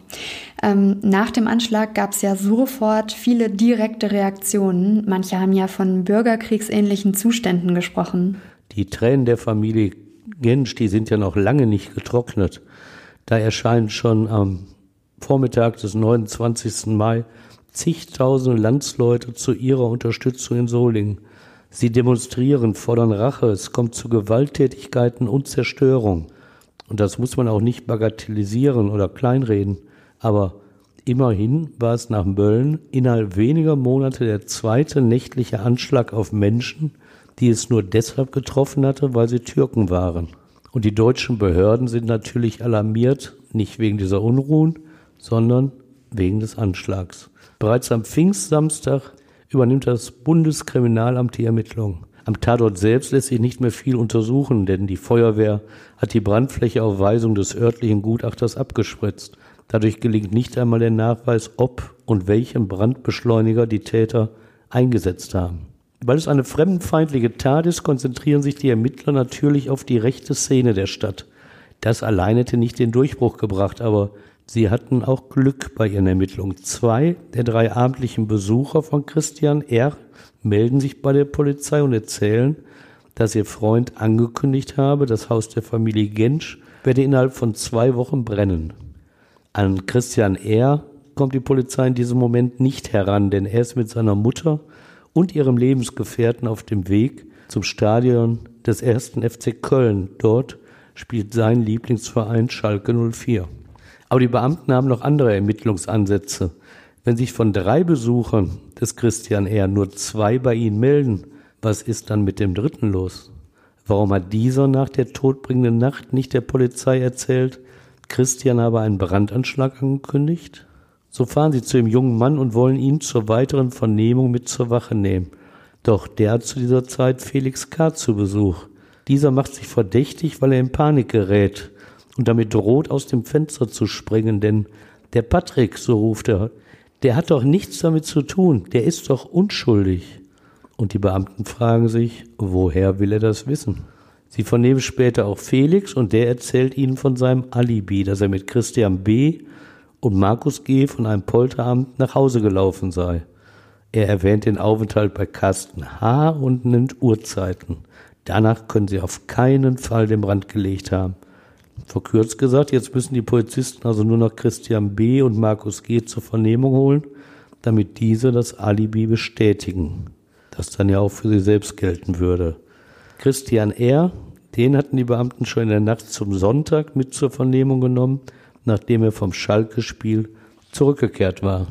Ähm, nach dem Anschlag gab es ja sofort viele direkte Reaktionen. Manche haben ja von bürgerkriegsähnlichen Zuständen gesprochen. Die Tränen der Familie Gensch, die sind ja noch lange nicht getrocknet. Da erscheinen schon am Vormittag des 29. Mai zigtausende Landsleute zu ihrer Unterstützung in Solingen. Sie demonstrieren, fordern Rache, es kommt zu Gewalttätigkeiten und Zerstörung. Und das muss man auch nicht bagatellisieren oder kleinreden. Aber immerhin war es nach Mölln innerhalb weniger Monate der zweite nächtliche Anschlag auf Menschen, die es nur deshalb getroffen hatte, weil sie Türken waren. Und die deutschen Behörden sind natürlich alarmiert, nicht wegen dieser Unruhen, sondern wegen des Anschlags. Bereits am Pfingstsamstag übernimmt das Bundeskriminalamt die Ermittlungen. Am Tatort selbst lässt sich nicht mehr viel untersuchen, denn die Feuerwehr hat die Brandfläche auf Weisung des örtlichen Gutachters abgespritzt. Dadurch gelingt nicht einmal der Nachweis, ob und welchen Brandbeschleuniger die Täter eingesetzt haben. Weil es eine fremdenfeindliche Tat ist, konzentrieren sich die Ermittler natürlich auf die rechte Szene der Stadt. Das allein hätte nicht den Durchbruch gebracht, aber sie hatten auch Glück bei ihren Ermittlungen. Zwei der drei abendlichen Besucher von Christian R melden sich bei der Polizei und erzählen, dass ihr Freund angekündigt habe, das Haus der Familie Gensch werde innerhalb von zwei Wochen brennen. An Christian R. kommt die Polizei in diesem Moment nicht heran, denn er ist mit seiner Mutter und ihrem Lebensgefährten auf dem Weg zum Stadion des ersten FC Köln. Dort spielt sein Lieblingsverein Schalke 04. Aber die Beamten haben noch andere Ermittlungsansätze. Wenn sich von drei Besuchern des Christian R. nur zwei bei Ihnen melden, was ist dann mit dem dritten los? Warum hat dieser nach der todbringenden Nacht nicht der Polizei erzählt, Christian habe einen Brandanschlag angekündigt? So fahren sie zu dem jungen Mann und wollen ihn zur weiteren Vernehmung mit zur Wache nehmen. Doch der hat zu dieser Zeit Felix K. zu Besuch. Dieser macht sich verdächtig, weil er in Panik gerät und damit droht, aus dem Fenster zu springen, denn der Patrick, so ruft er, der hat doch nichts damit zu tun, der ist doch unschuldig. Und die Beamten fragen sich, woher will er das wissen? Sie vernehmen später auch Felix und der erzählt ihnen von seinem Alibi, dass er mit Christian B. und Markus G. von einem Polterabend nach Hause gelaufen sei. Er erwähnt den Aufenthalt bei Carsten H. und nennt Uhrzeiten. Danach können sie auf keinen Fall den Brand gelegt haben. Verkürzt gesagt, jetzt müssen die Polizisten also nur noch Christian B. und Markus G. zur Vernehmung holen, damit diese das Alibi bestätigen, das dann ja auch für sie selbst gelten würde. Christian R., den hatten die Beamten schon in der Nacht zum Sonntag mit zur Vernehmung genommen, nachdem er vom Schalke-Spiel zurückgekehrt war.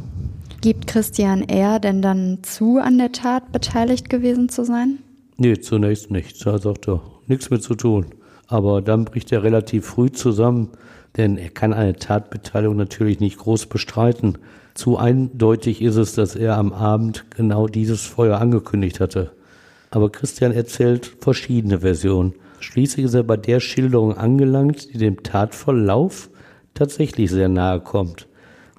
Gibt Christian R. denn dann zu, an der Tat beteiligt gewesen zu sein? Nee, zunächst nicht. Da sagt er, nichts mit zu tun. Aber dann bricht er relativ früh zusammen, denn er kann eine Tatbeteiligung natürlich nicht groß bestreiten. Zu eindeutig ist es, dass er am Abend genau dieses Feuer angekündigt hatte. Aber Christian erzählt verschiedene Versionen. Schließlich ist er bei der Schilderung angelangt, die dem Tatverlauf tatsächlich sehr nahe kommt.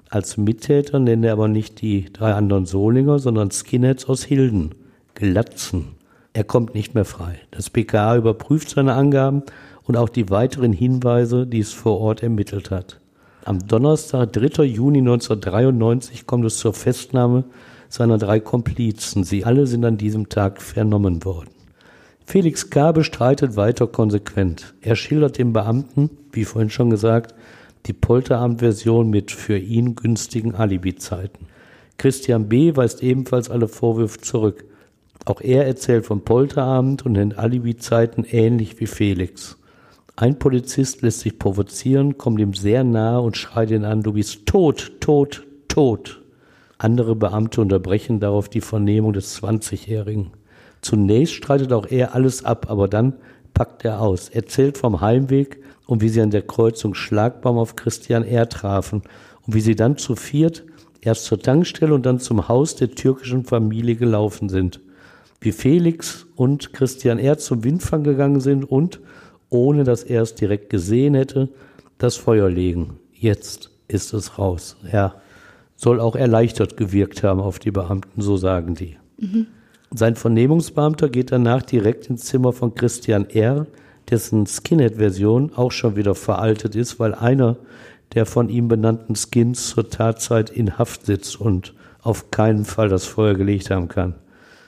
Als Mittäter nennt er aber nicht die drei anderen Solinger, sondern Skinheads aus Hilden, Glatzen. Er kommt nicht mehr frei. Das BKA überprüft seine Angaben und auch die weiteren Hinweise, die es vor Ort ermittelt hat. Am Donnerstag, 3. Juni 1993, kommt es zur Festnahme seiner drei Komplizen. Sie alle sind an diesem Tag vernommen worden. Felix K. bestreitet weiter konsequent. Er schildert dem Beamten, wie vorhin schon gesagt, die Polterabend-Version mit für ihn günstigen Alibi-Zeiten. Christian B. weist ebenfalls alle Vorwürfe zurück. Auch er erzählt vom Polterabend und nennt Alibi-Zeiten ähnlich wie Felix. Ein Polizist lässt sich provozieren, kommt ihm sehr nahe und schreit ihn an, du bist tot, tot, tot. Andere Beamte unterbrechen darauf die Vernehmung des 20-Jährigen. Zunächst streitet auch er alles ab, aber dann packt er aus, erzählt vom Heimweg und wie sie an der Kreuzung Schlagbaum auf Christian R. trafen und wie sie dann zu viert erst zur Tankstelle und dann zum Haus der türkischen Familie gelaufen sind. Wie Felix und Christian R. zum Windfang gegangen sind und, ohne dass er es direkt gesehen hätte, das Feuer legen. Jetzt ist es raus. Er soll auch erleichtert gewirkt haben auf die Beamten, so sagen die. Mhm. Sein Vernehmungsbeamter geht danach direkt ins Zimmer von Christian R., dessen Skinhead-Version auch schon wieder veraltet ist, weil einer der von ihm benannten Skins zur Tatzeit in Haft sitzt und auf keinen Fall das Feuer gelegt haben kann.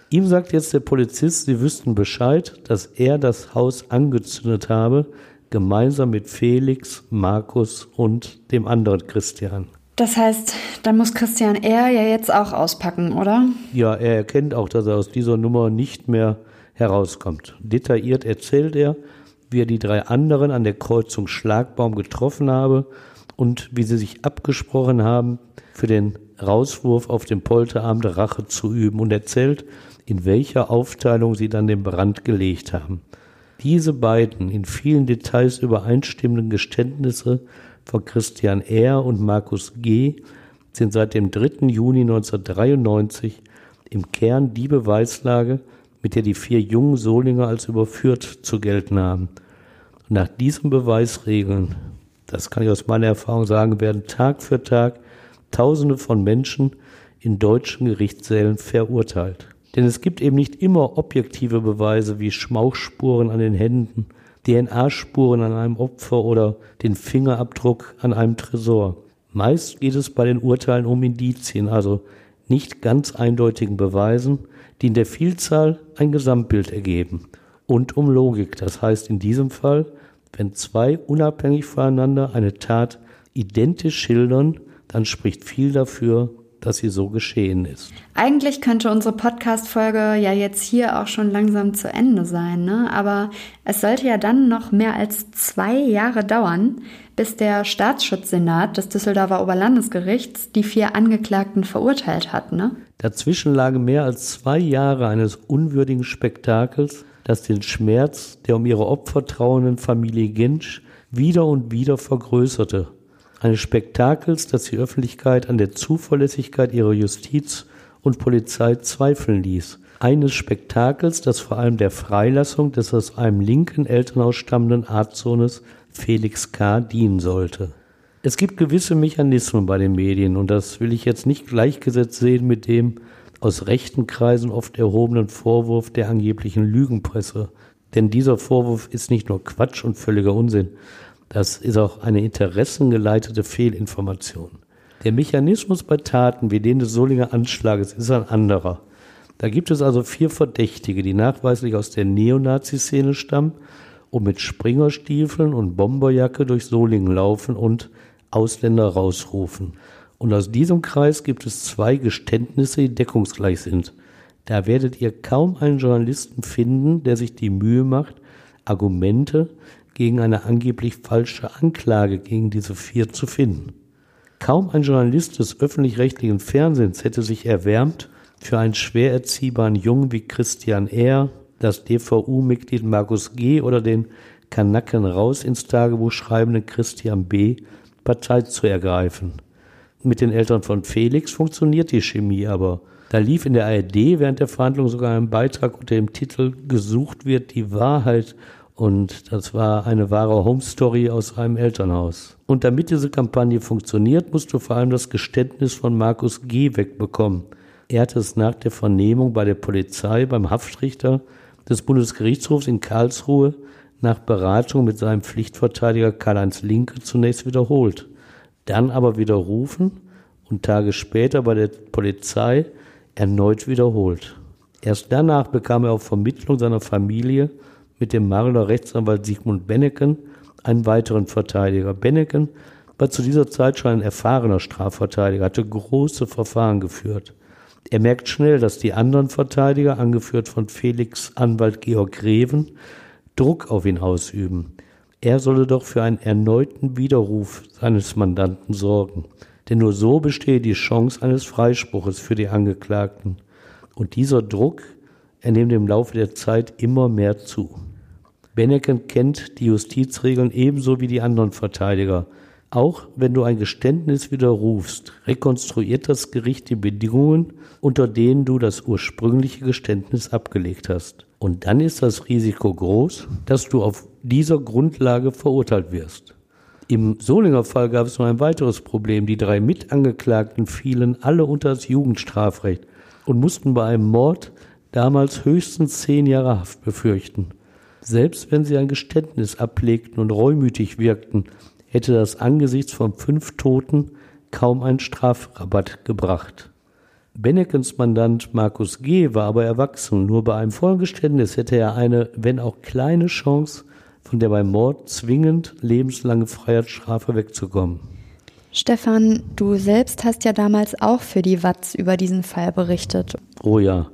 Ihm sagt jetzt der Polizist, sie wüssten Bescheid, dass er das Haus angezündet habe, gemeinsam mit Felix, Markus und dem anderen Christian. Das heißt, dann muss Christian R. ja jetzt auch auspacken, oder? Ja, er erkennt auch, dass er aus dieser Nummer nicht mehr herauskommt. Detailliert erzählt er, wie er die drei anderen an der Kreuzung Schlagbaum getroffen habe und wie sie sich abgesprochen haben, für den Rauswurf auf dem Polterabend Rache zu üben und erzählt, in welcher Aufteilung sie dann den Brand gelegt haben. Diese beiden in vielen Details übereinstimmenden Geständnisse von Christian R. und Markus G. sind seit dem 3. Juni 1993 im Kern die Beweislage, mit der die vier jungen Solinger als überführt zu gelten haben. Und nach diesen Beweisregeln, das kann ich aus meiner Erfahrung sagen, werden Tag für Tag Tausende von Menschen in deutschen Gerichtssälen verurteilt. Denn es gibt eben nicht immer objektive Beweise wie Schmauchspuren an den Händen DNA-Spuren an einem Opfer oder den Fingerabdruck an einem Tresor. Meist geht es bei den Urteilen um Indizien, also nicht ganz eindeutigen Beweisen, die in der Vielzahl ein Gesamtbild ergeben. Und um Logik, das heißt in diesem Fall, wenn zwei unabhängig voneinander eine Tat identisch schildern, dann spricht viel dafür, dass sie so geschehen ist. Eigentlich könnte unsere Podcast-Folge ja jetzt hier auch schon langsam zu Ende sein, ne? aber es sollte ja dann noch mehr als zwei Jahre dauern, bis der Staatsschutzsenat des Düsseldorfer Oberlandesgerichts die vier Angeklagten verurteilt hat. Ne? Dazwischen lagen mehr als zwei Jahre eines unwürdigen Spektakels, das den Schmerz der um ihre Opfer trauenden Familie Gensch wieder und wieder vergrößerte eines Spektakels, das die Öffentlichkeit an der Zuverlässigkeit ihrer Justiz und Polizei zweifeln ließ. Eines Spektakels, das vor allem der Freilassung des aus einem linken Elternhaus stammenden Arztsohnes Felix K. dienen sollte. Es gibt gewisse Mechanismen bei den Medien und das will ich jetzt nicht gleichgesetzt sehen mit dem aus rechten Kreisen oft erhobenen Vorwurf der angeblichen Lügenpresse. Denn dieser Vorwurf ist nicht nur Quatsch und völliger Unsinn, das ist auch eine interessengeleitete Fehlinformation. Der Mechanismus bei Taten wie den des Solinger Anschlages ist ein anderer. Da gibt es also vier Verdächtige, die nachweislich aus der Neonazi-Szene stammen und mit Springerstiefeln und Bomberjacke durch Solingen laufen und Ausländer rausrufen. Und aus diesem Kreis gibt es zwei Geständnisse, die deckungsgleich sind. Da werdet ihr kaum einen Journalisten finden, der sich die Mühe macht, Argumente gegen eine angeblich falsche Anklage gegen diese vier zu finden. Kaum ein Journalist des öffentlich-rechtlichen Fernsehens hätte sich erwärmt, für einen schwer erziehbaren Jungen wie Christian R., das DVU-Mitglied Markus G. oder den Kanacken raus ins Tagebuch schreibenden Christian B. Partei zu ergreifen. Mit den Eltern von Felix funktioniert die Chemie aber. Da lief in der ARD während der Verhandlung sogar ein Beitrag unter dem Titel Gesucht wird die Wahrheit und das war eine wahre Home Story aus einem Elternhaus. Und damit diese Kampagne funktioniert, musst du vor allem das Geständnis von Markus G. wegbekommen. Er hat es nach der Vernehmung bei der Polizei, beim Haftrichter des Bundesgerichtshofs in Karlsruhe nach Beratung mit seinem Pflichtverteidiger Karl-Heinz Linke zunächst wiederholt, dann aber widerrufen und Tage später bei der Polizei erneut wiederholt. Erst danach bekam er auf Vermittlung seiner Familie mit dem Marler Rechtsanwalt Sigmund Benneken einen weiteren Verteidiger. Benneken war zu dieser Zeit schon ein erfahrener Strafverteidiger, hatte große Verfahren geführt. Er merkt schnell, dass die anderen Verteidiger, angeführt von Felix Anwalt Georg Greven, Druck auf ihn ausüben. Er solle doch für einen erneuten Widerruf seines Mandanten sorgen. Denn nur so bestehe die Chance eines Freispruches für die Angeklagten. Und dieser Druck, er nimmt im Laufe der Zeit immer mehr zu. Benneken kennt die Justizregeln ebenso wie die anderen Verteidiger. Auch wenn du ein Geständnis widerrufst, rekonstruiert das Gericht die Bedingungen, unter denen du das ursprüngliche Geständnis abgelegt hast. Und dann ist das Risiko groß, dass du auf dieser Grundlage verurteilt wirst. Im Solinger Fall gab es noch ein weiteres Problem. Die drei Mitangeklagten fielen alle unter das Jugendstrafrecht und mussten bei einem Mord damals höchstens zehn Jahre Haft befürchten. Selbst wenn sie ein Geständnis ablegten und reumütig wirkten, hätte das angesichts von fünf Toten kaum einen Strafrabatt gebracht. Bennekens Mandant Markus G. war aber erwachsen. Nur bei einem vollen Geständnis hätte er eine, wenn auch kleine Chance, von der beim Mord zwingend lebenslange Freiheitsstrafe wegzukommen. Stefan, du selbst hast ja damals auch für die Watz über diesen Fall berichtet. Oh ja,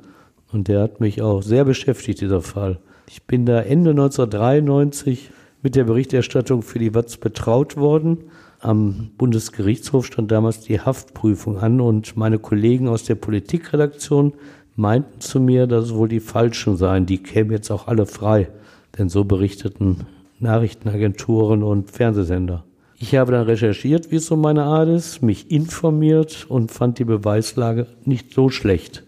und der hat mich auch sehr beschäftigt, dieser Fall. Ich bin da Ende 1993 mit der Berichterstattung für die Watz betraut worden. Am Bundesgerichtshof stand damals die Haftprüfung an und meine Kollegen aus der Politikredaktion meinten zu mir, dass es wohl die Falschen seien. Die kämen jetzt auch alle frei, denn so berichteten Nachrichtenagenturen und Fernsehsender. Ich habe dann recherchiert, wie es so meine Art ist, mich informiert und fand die Beweislage nicht so schlecht.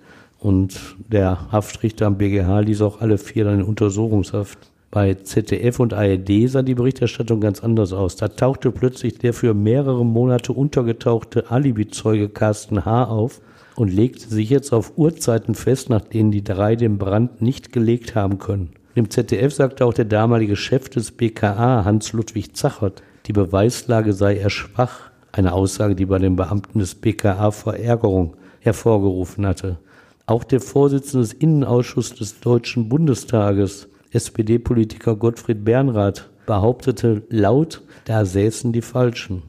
Und der Haftrichter am BGH ließ auch alle vier dann in Untersuchungshaft. Bei ZDF und ARD sah die Berichterstattung ganz anders aus. Da tauchte plötzlich der für mehrere Monate untergetauchte Alibi-Zeuge Carsten H. auf und legte sich jetzt auf Uhrzeiten fest, nach denen die drei den Brand nicht gelegt haben können. Im ZDF sagte auch der damalige Chef des BKA, Hans-Ludwig Zachert, die Beweislage sei eher schwach. Eine Aussage, die bei den Beamten des BKA Verärgerung hervorgerufen hatte. Auch der Vorsitzende des Innenausschusses des Deutschen Bundestages, SPD-Politiker Gottfried Bernrath behauptete laut, da säßen die Falschen.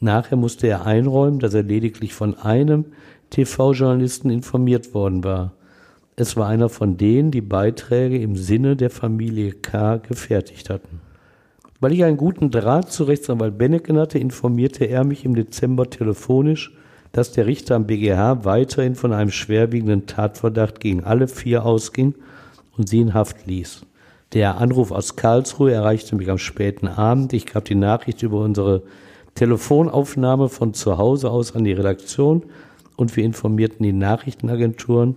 Nachher musste er einräumen, dass er lediglich von einem TV-Journalisten informiert worden war. Es war einer von denen, die Beiträge im Sinne der Familie K. gefertigt hatten. Weil ich einen guten Draht zu Rechtsanwalt Benneken hatte, informierte er mich im Dezember telefonisch, dass der Richter am BGH weiterhin von einem schwerwiegenden Tatverdacht gegen alle vier ausging und sie in Haft ließ. Der Anruf aus Karlsruhe erreichte mich am späten Abend. Ich gab die Nachricht über unsere Telefonaufnahme von zu Hause aus an die Redaktion und wir informierten die Nachrichtenagenturen,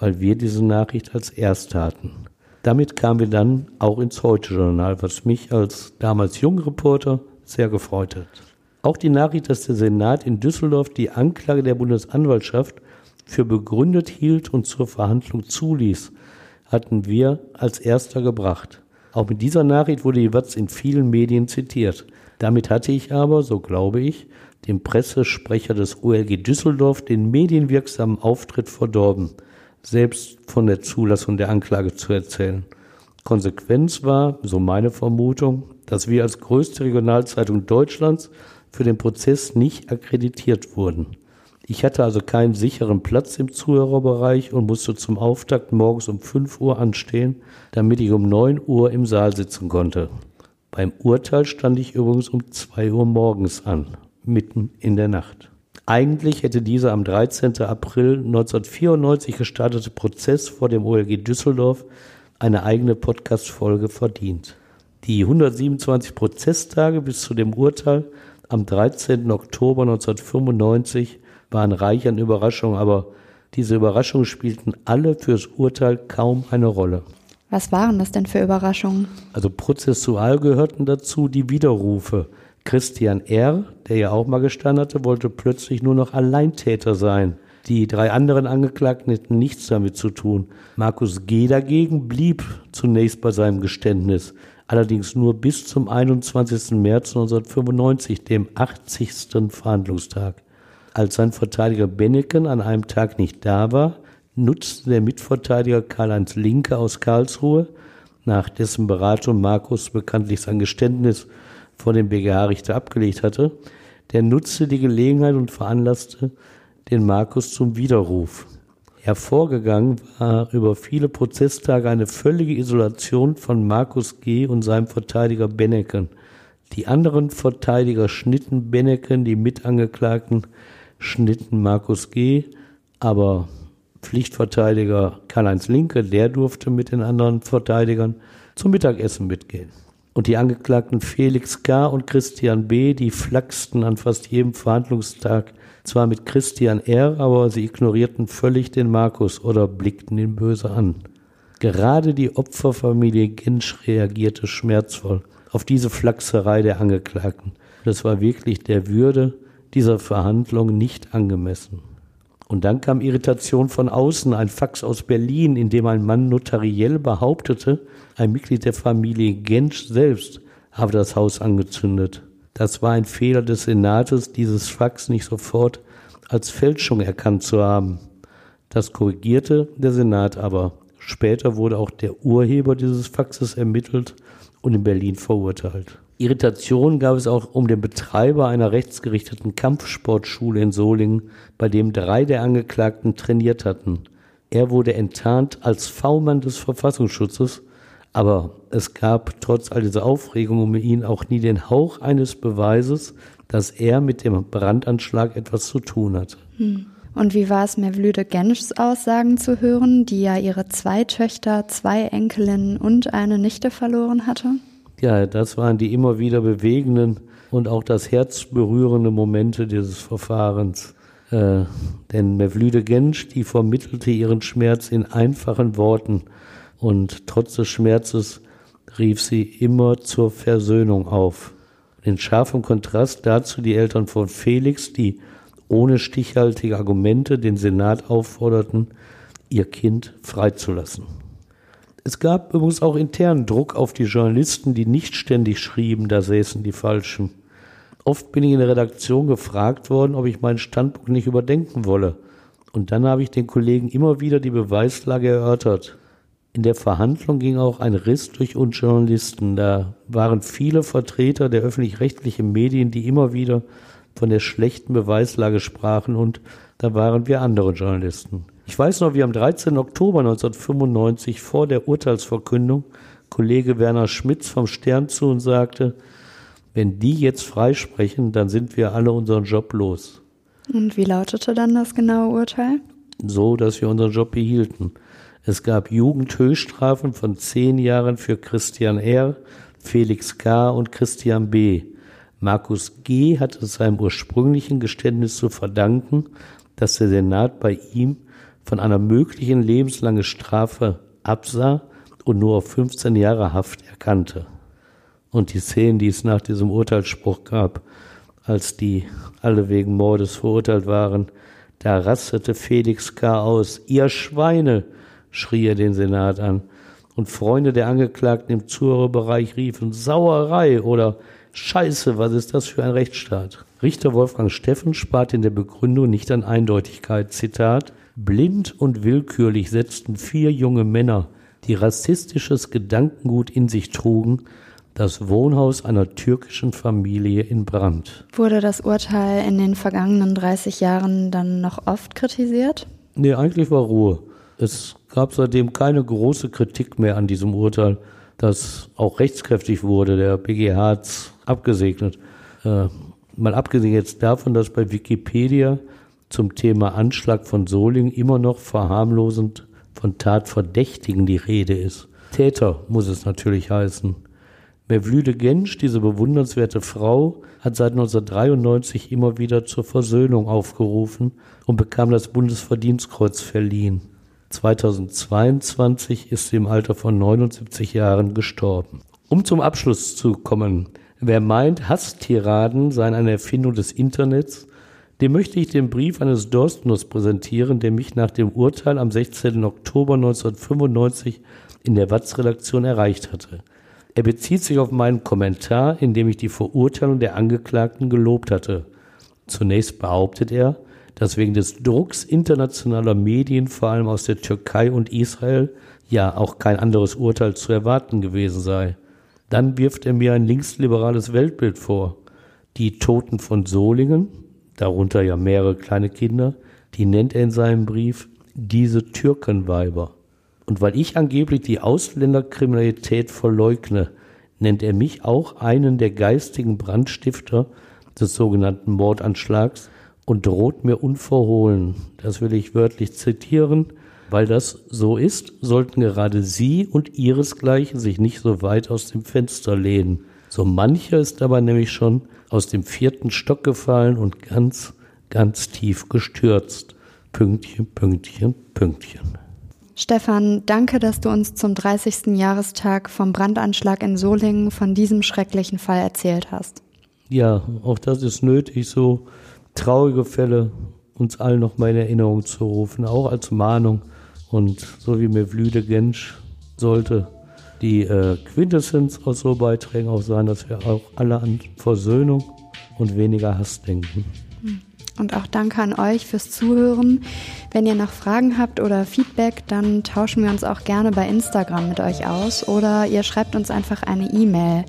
weil wir diese Nachricht als erst hatten. Damit kamen wir dann auch ins Heute-Journal, was mich als damals Jungreporter sehr gefreut hat. Auch die Nachricht, dass der Senat in Düsseldorf die Anklage der Bundesanwaltschaft für begründet hielt und zur Verhandlung zuließ, hatten wir als erster gebracht. Auch mit dieser Nachricht wurde die Watz in vielen Medien zitiert. Damit hatte ich aber, so glaube ich, dem Pressesprecher des OLG Düsseldorf den medienwirksamen Auftritt verdorben, selbst von der Zulassung der Anklage zu erzählen. Konsequenz war, so meine Vermutung, dass wir als größte Regionalzeitung Deutschlands für den Prozess nicht akkreditiert wurden. Ich hatte also keinen sicheren Platz im Zuhörerbereich und musste zum Auftakt morgens um 5 Uhr anstehen, damit ich um 9 Uhr im Saal sitzen konnte. Beim Urteil stand ich übrigens um 2 Uhr morgens an, mitten in der Nacht. Eigentlich hätte dieser am 13. April 1994 gestartete Prozess vor dem OLG Düsseldorf eine eigene Podcast-Folge verdient. Die 127 Prozesstage bis zu dem Urteil am 13. Oktober 1995 waren reich an Überraschungen, aber diese Überraschungen spielten alle fürs Urteil kaum eine Rolle. Was waren das denn für Überraschungen? Also prozessual gehörten dazu die Widerrufe. Christian R., der ja auch mal gestanden hatte, wollte plötzlich nur noch Alleintäter sein. Die drei anderen Angeklagten hätten nichts damit zu tun. Markus G. dagegen blieb zunächst bei seinem Geständnis, allerdings nur bis zum 21. März 1995, dem 80. Verhandlungstag. Als sein Verteidiger Benneken an einem Tag nicht da war, nutzte der Mitverteidiger Karl-Heinz Linke aus Karlsruhe, nach dessen Beratung Markus bekanntlich sein Geständnis vor dem BGH-Richter abgelegt hatte, der nutzte die Gelegenheit und veranlasste den Markus zum Widerruf. Hervorgegangen war über viele Prozesstage eine völlige Isolation von Markus G. und seinem Verteidiger Benneken. Die anderen Verteidiger schnitten Benneken, die Mitangeklagten schnitten Markus G., aber Pflichtverteidiger Karl-Heinz Linke, der durfte mit den anderen Verteidigern zum Mittagessen mitgehen. Und die Angeklagten Felix K. und Christian B., die flachsten an fast jedem Verhandlungstag zwar mit Christian R., aber sie ignorierten völlig den Markus oder blickten ihn böse an. Gerade die Opferfamilie Gensch reagierte schmerzvoll auf diese Flachserei der Angeklagten. Das war wirklich der Würde dieser Verhandlung nicht angemessen. Und dann kam Irritation von außen, ein Fax aus Berlin, in dem ein Mann notariell behauptete, ein Mitglied der Familie Gensch selbst habe das Haus angezündet. Das war ein Fehler des Senates, dieses Fax nicht sofort als Fälschung erkannt zu haben. Das korrigierte der Senat aber. Später wurde auch der Urheber dieses Faxes ermittelt und in Berlin verurteilt. Irritation gab es auch um den Betreiber einer rechtsgerichteten Kampfsportschule in Solingen, bei dem drei der Angeklagten trainiert hatten. Er wurde enttarnt als V-Mann des Verfassungsschutzes, aber es gab trotz all dieser Aufregung um ihn auch nie den Hauch eines Beweises, dass er mit dem Brandanschlag etwas zu tun hatte. Hm. Und wie war es Mevlüde Genschs Aussagen zu hören, die ja ihre zwei Töchter, zwei Enkelinnen und eine Nichte verloren hatte? Ja, das waren die immer wieder bewegenden und auch das herzberührende Momente dieses Verfahrens. Äh, denn Mevlüde Gensch, die vermittelte ihren Schmerz in einfachen Worten und trotz des Schmerzes rief sie immer zur Versöhnung auf. In scharfem Kontrast dazu die Eltern von Felix, die ohne stichhaltige Argumente den Senat aufforderten, ihr Kind freizulassen. Es gab übrigens auch internen Druck auf die Journalisten, die nicht ständig schrieben, da säßen die Falschen. Oft bin ich in der Redaktion gefragt worden, ob ich meinen Standpunkt nicht überdenken wolle. Und dann habe ich den Kollegen immer wieder die Beweislage erörtert. In der Verhandlung ging auch ein Riss durch uns Journalisten. Da waren viele Vertreter der öffentlich-rechtlichen Medien, die immer wieder von der schlechten Beweislage sprachen und da waren wir andere Journalisten. Ich weiß noch, wie am 13. Oktober 1995 vor der Urteilsverkündung Kollege Werner Schmitz vom Stern zu und sagte, wenn die jetzt freisprechen, dann sind wir alle unseren Job los. Und wie lautete dann das genaue Urteil? So, dass wir unseren Job behielten. Es gab Jugendhöchststrafen von zehn Jahren für Christian R., Felix K. und Christian B. Markus G. hatte seinem ursprünglichen Geständnis zu verdanken, dass der Senat bei ihm von einer möglichen lebenslangen Strafe absah und nur auf 15 Jahre Haft erkannte. Und die Szenen, die es nach diesem Urteilsspruch gab, als die alle wegen Mordes verurteilt waren, da rastete Felix K. aus. Ihr Schweine! Schrie er den Senat an. Und Freunde der Angeklagten im Zuhörerbereich riefen Sauerei oder Scheiße, was ist das für ein Rechtsstaat? Richter Wolfgang Steffen spart in der Begründung nicht an Eindeutigkeit. Zitat Blind und willkürlich setzten vier junge Männer, die rassistisches Gedankengut in sich trugen, das Wohnhaus einer türkischen Familie in Brand. Wurde das Urteil in den vergangenen 30 Jahren dann noch oft kritisiert? Nee, eigentlich war Ruhe. Es gab seitdem keine große Kritik mehr an diesem Urteil, das auch rechtskräftig wurde. Der BGH hat es abgesegnet. Äh, mal abgesehen jetzt davon, dass bei Wikipedia zum Thema Anschlag von Soling immer noch verharmlosend von Tatverdächtigen die Rede ist. Täter muss es natürlich heißen. Mevlüde Gensch, diese bewundernswerte Frau, hat seit 1993 immer wieder zur Versöhnung aufgerufen und bekam das Bundesverdienstkreuz verliehen. 2022 ist sie im Alter von 79 Jahren gestorben. Um zum Abschluss zu kommen, wer meint, Hasstiraden seien eine Erfindung des Internets, dem möchte ich den Brief eines Dorstners präsentieren, der mich nach dem Urteil am 16. Oktober 1995 in der Watz-Redaktion erreicht hatte. Er bezieht sich auf meinen Kommentar, in dem ich die Verurteilung der Angeklagten gelobt hatte. Zunächst behauptet er, dass wegen des Drucks internationaler Medien, vor allem aus der Türkei und Israel, ja auch kein anderes Urteil zu erwarten gewesen sei. Dann wirft er mir ein linksliberales Weltbild vor. Die Toten von Solingen, darunter ja mehrere kleine Kinder, die nennt er in seinem Brief diese Türkenweiber. Und weil ich angeblich die Ausländerkriminalität verleugne, nennt er mich auch einen der geistigen Brandstifter des sogenannten Mordanschlags und droht mir unverhohlen. Das will ich wörtlich zitieren. Weil das so ist, sollten gerade Sie und Ihresgleichen sich nicht so weit aus dem Fenster lehnen. So mancher ist aber nämlich schon aus dem vierten Stock gefallen und ganz, ganz tief gestürzt. Pünktchen, Pünktchen, Pünktchen. Stefan, danke, dass du uns zum 30. Jahrestag vom Brandanschlag in Solingen von diesem schrecklichen Fall erzählt hast. Ja, auch das ist nötig, so traurige Fälle uns allen noch mal in Erinnerung zu rufen, auch als Mahnung. Und so wie mir Vlüde Gensch sollte die äh, Quintessenz aus so Beiträgen auch sein, dass wir auch alle an Versöhnung und weniger Hass denken. Hm. Und auch danke an euch fürs Zuhören. Wenn ihr noch Fragen habt oder Feedback, dann tauschen wir uns auch gerne bei Instagram mit euch aus oder ihr schreibt uns einfach eine E-Mail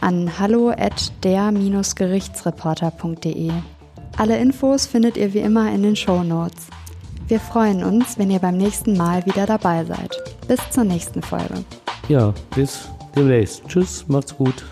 an hallo at der-gerichtsreporter.de. Alle Infos findet ihr wie immer in den Show Notes. Wir freuen uns, wenn ihr beim nächsten Mal wieder dabei seid. Bis zur nächsten Folge. Ja, bis demnächst. Tschüss, macht's gut.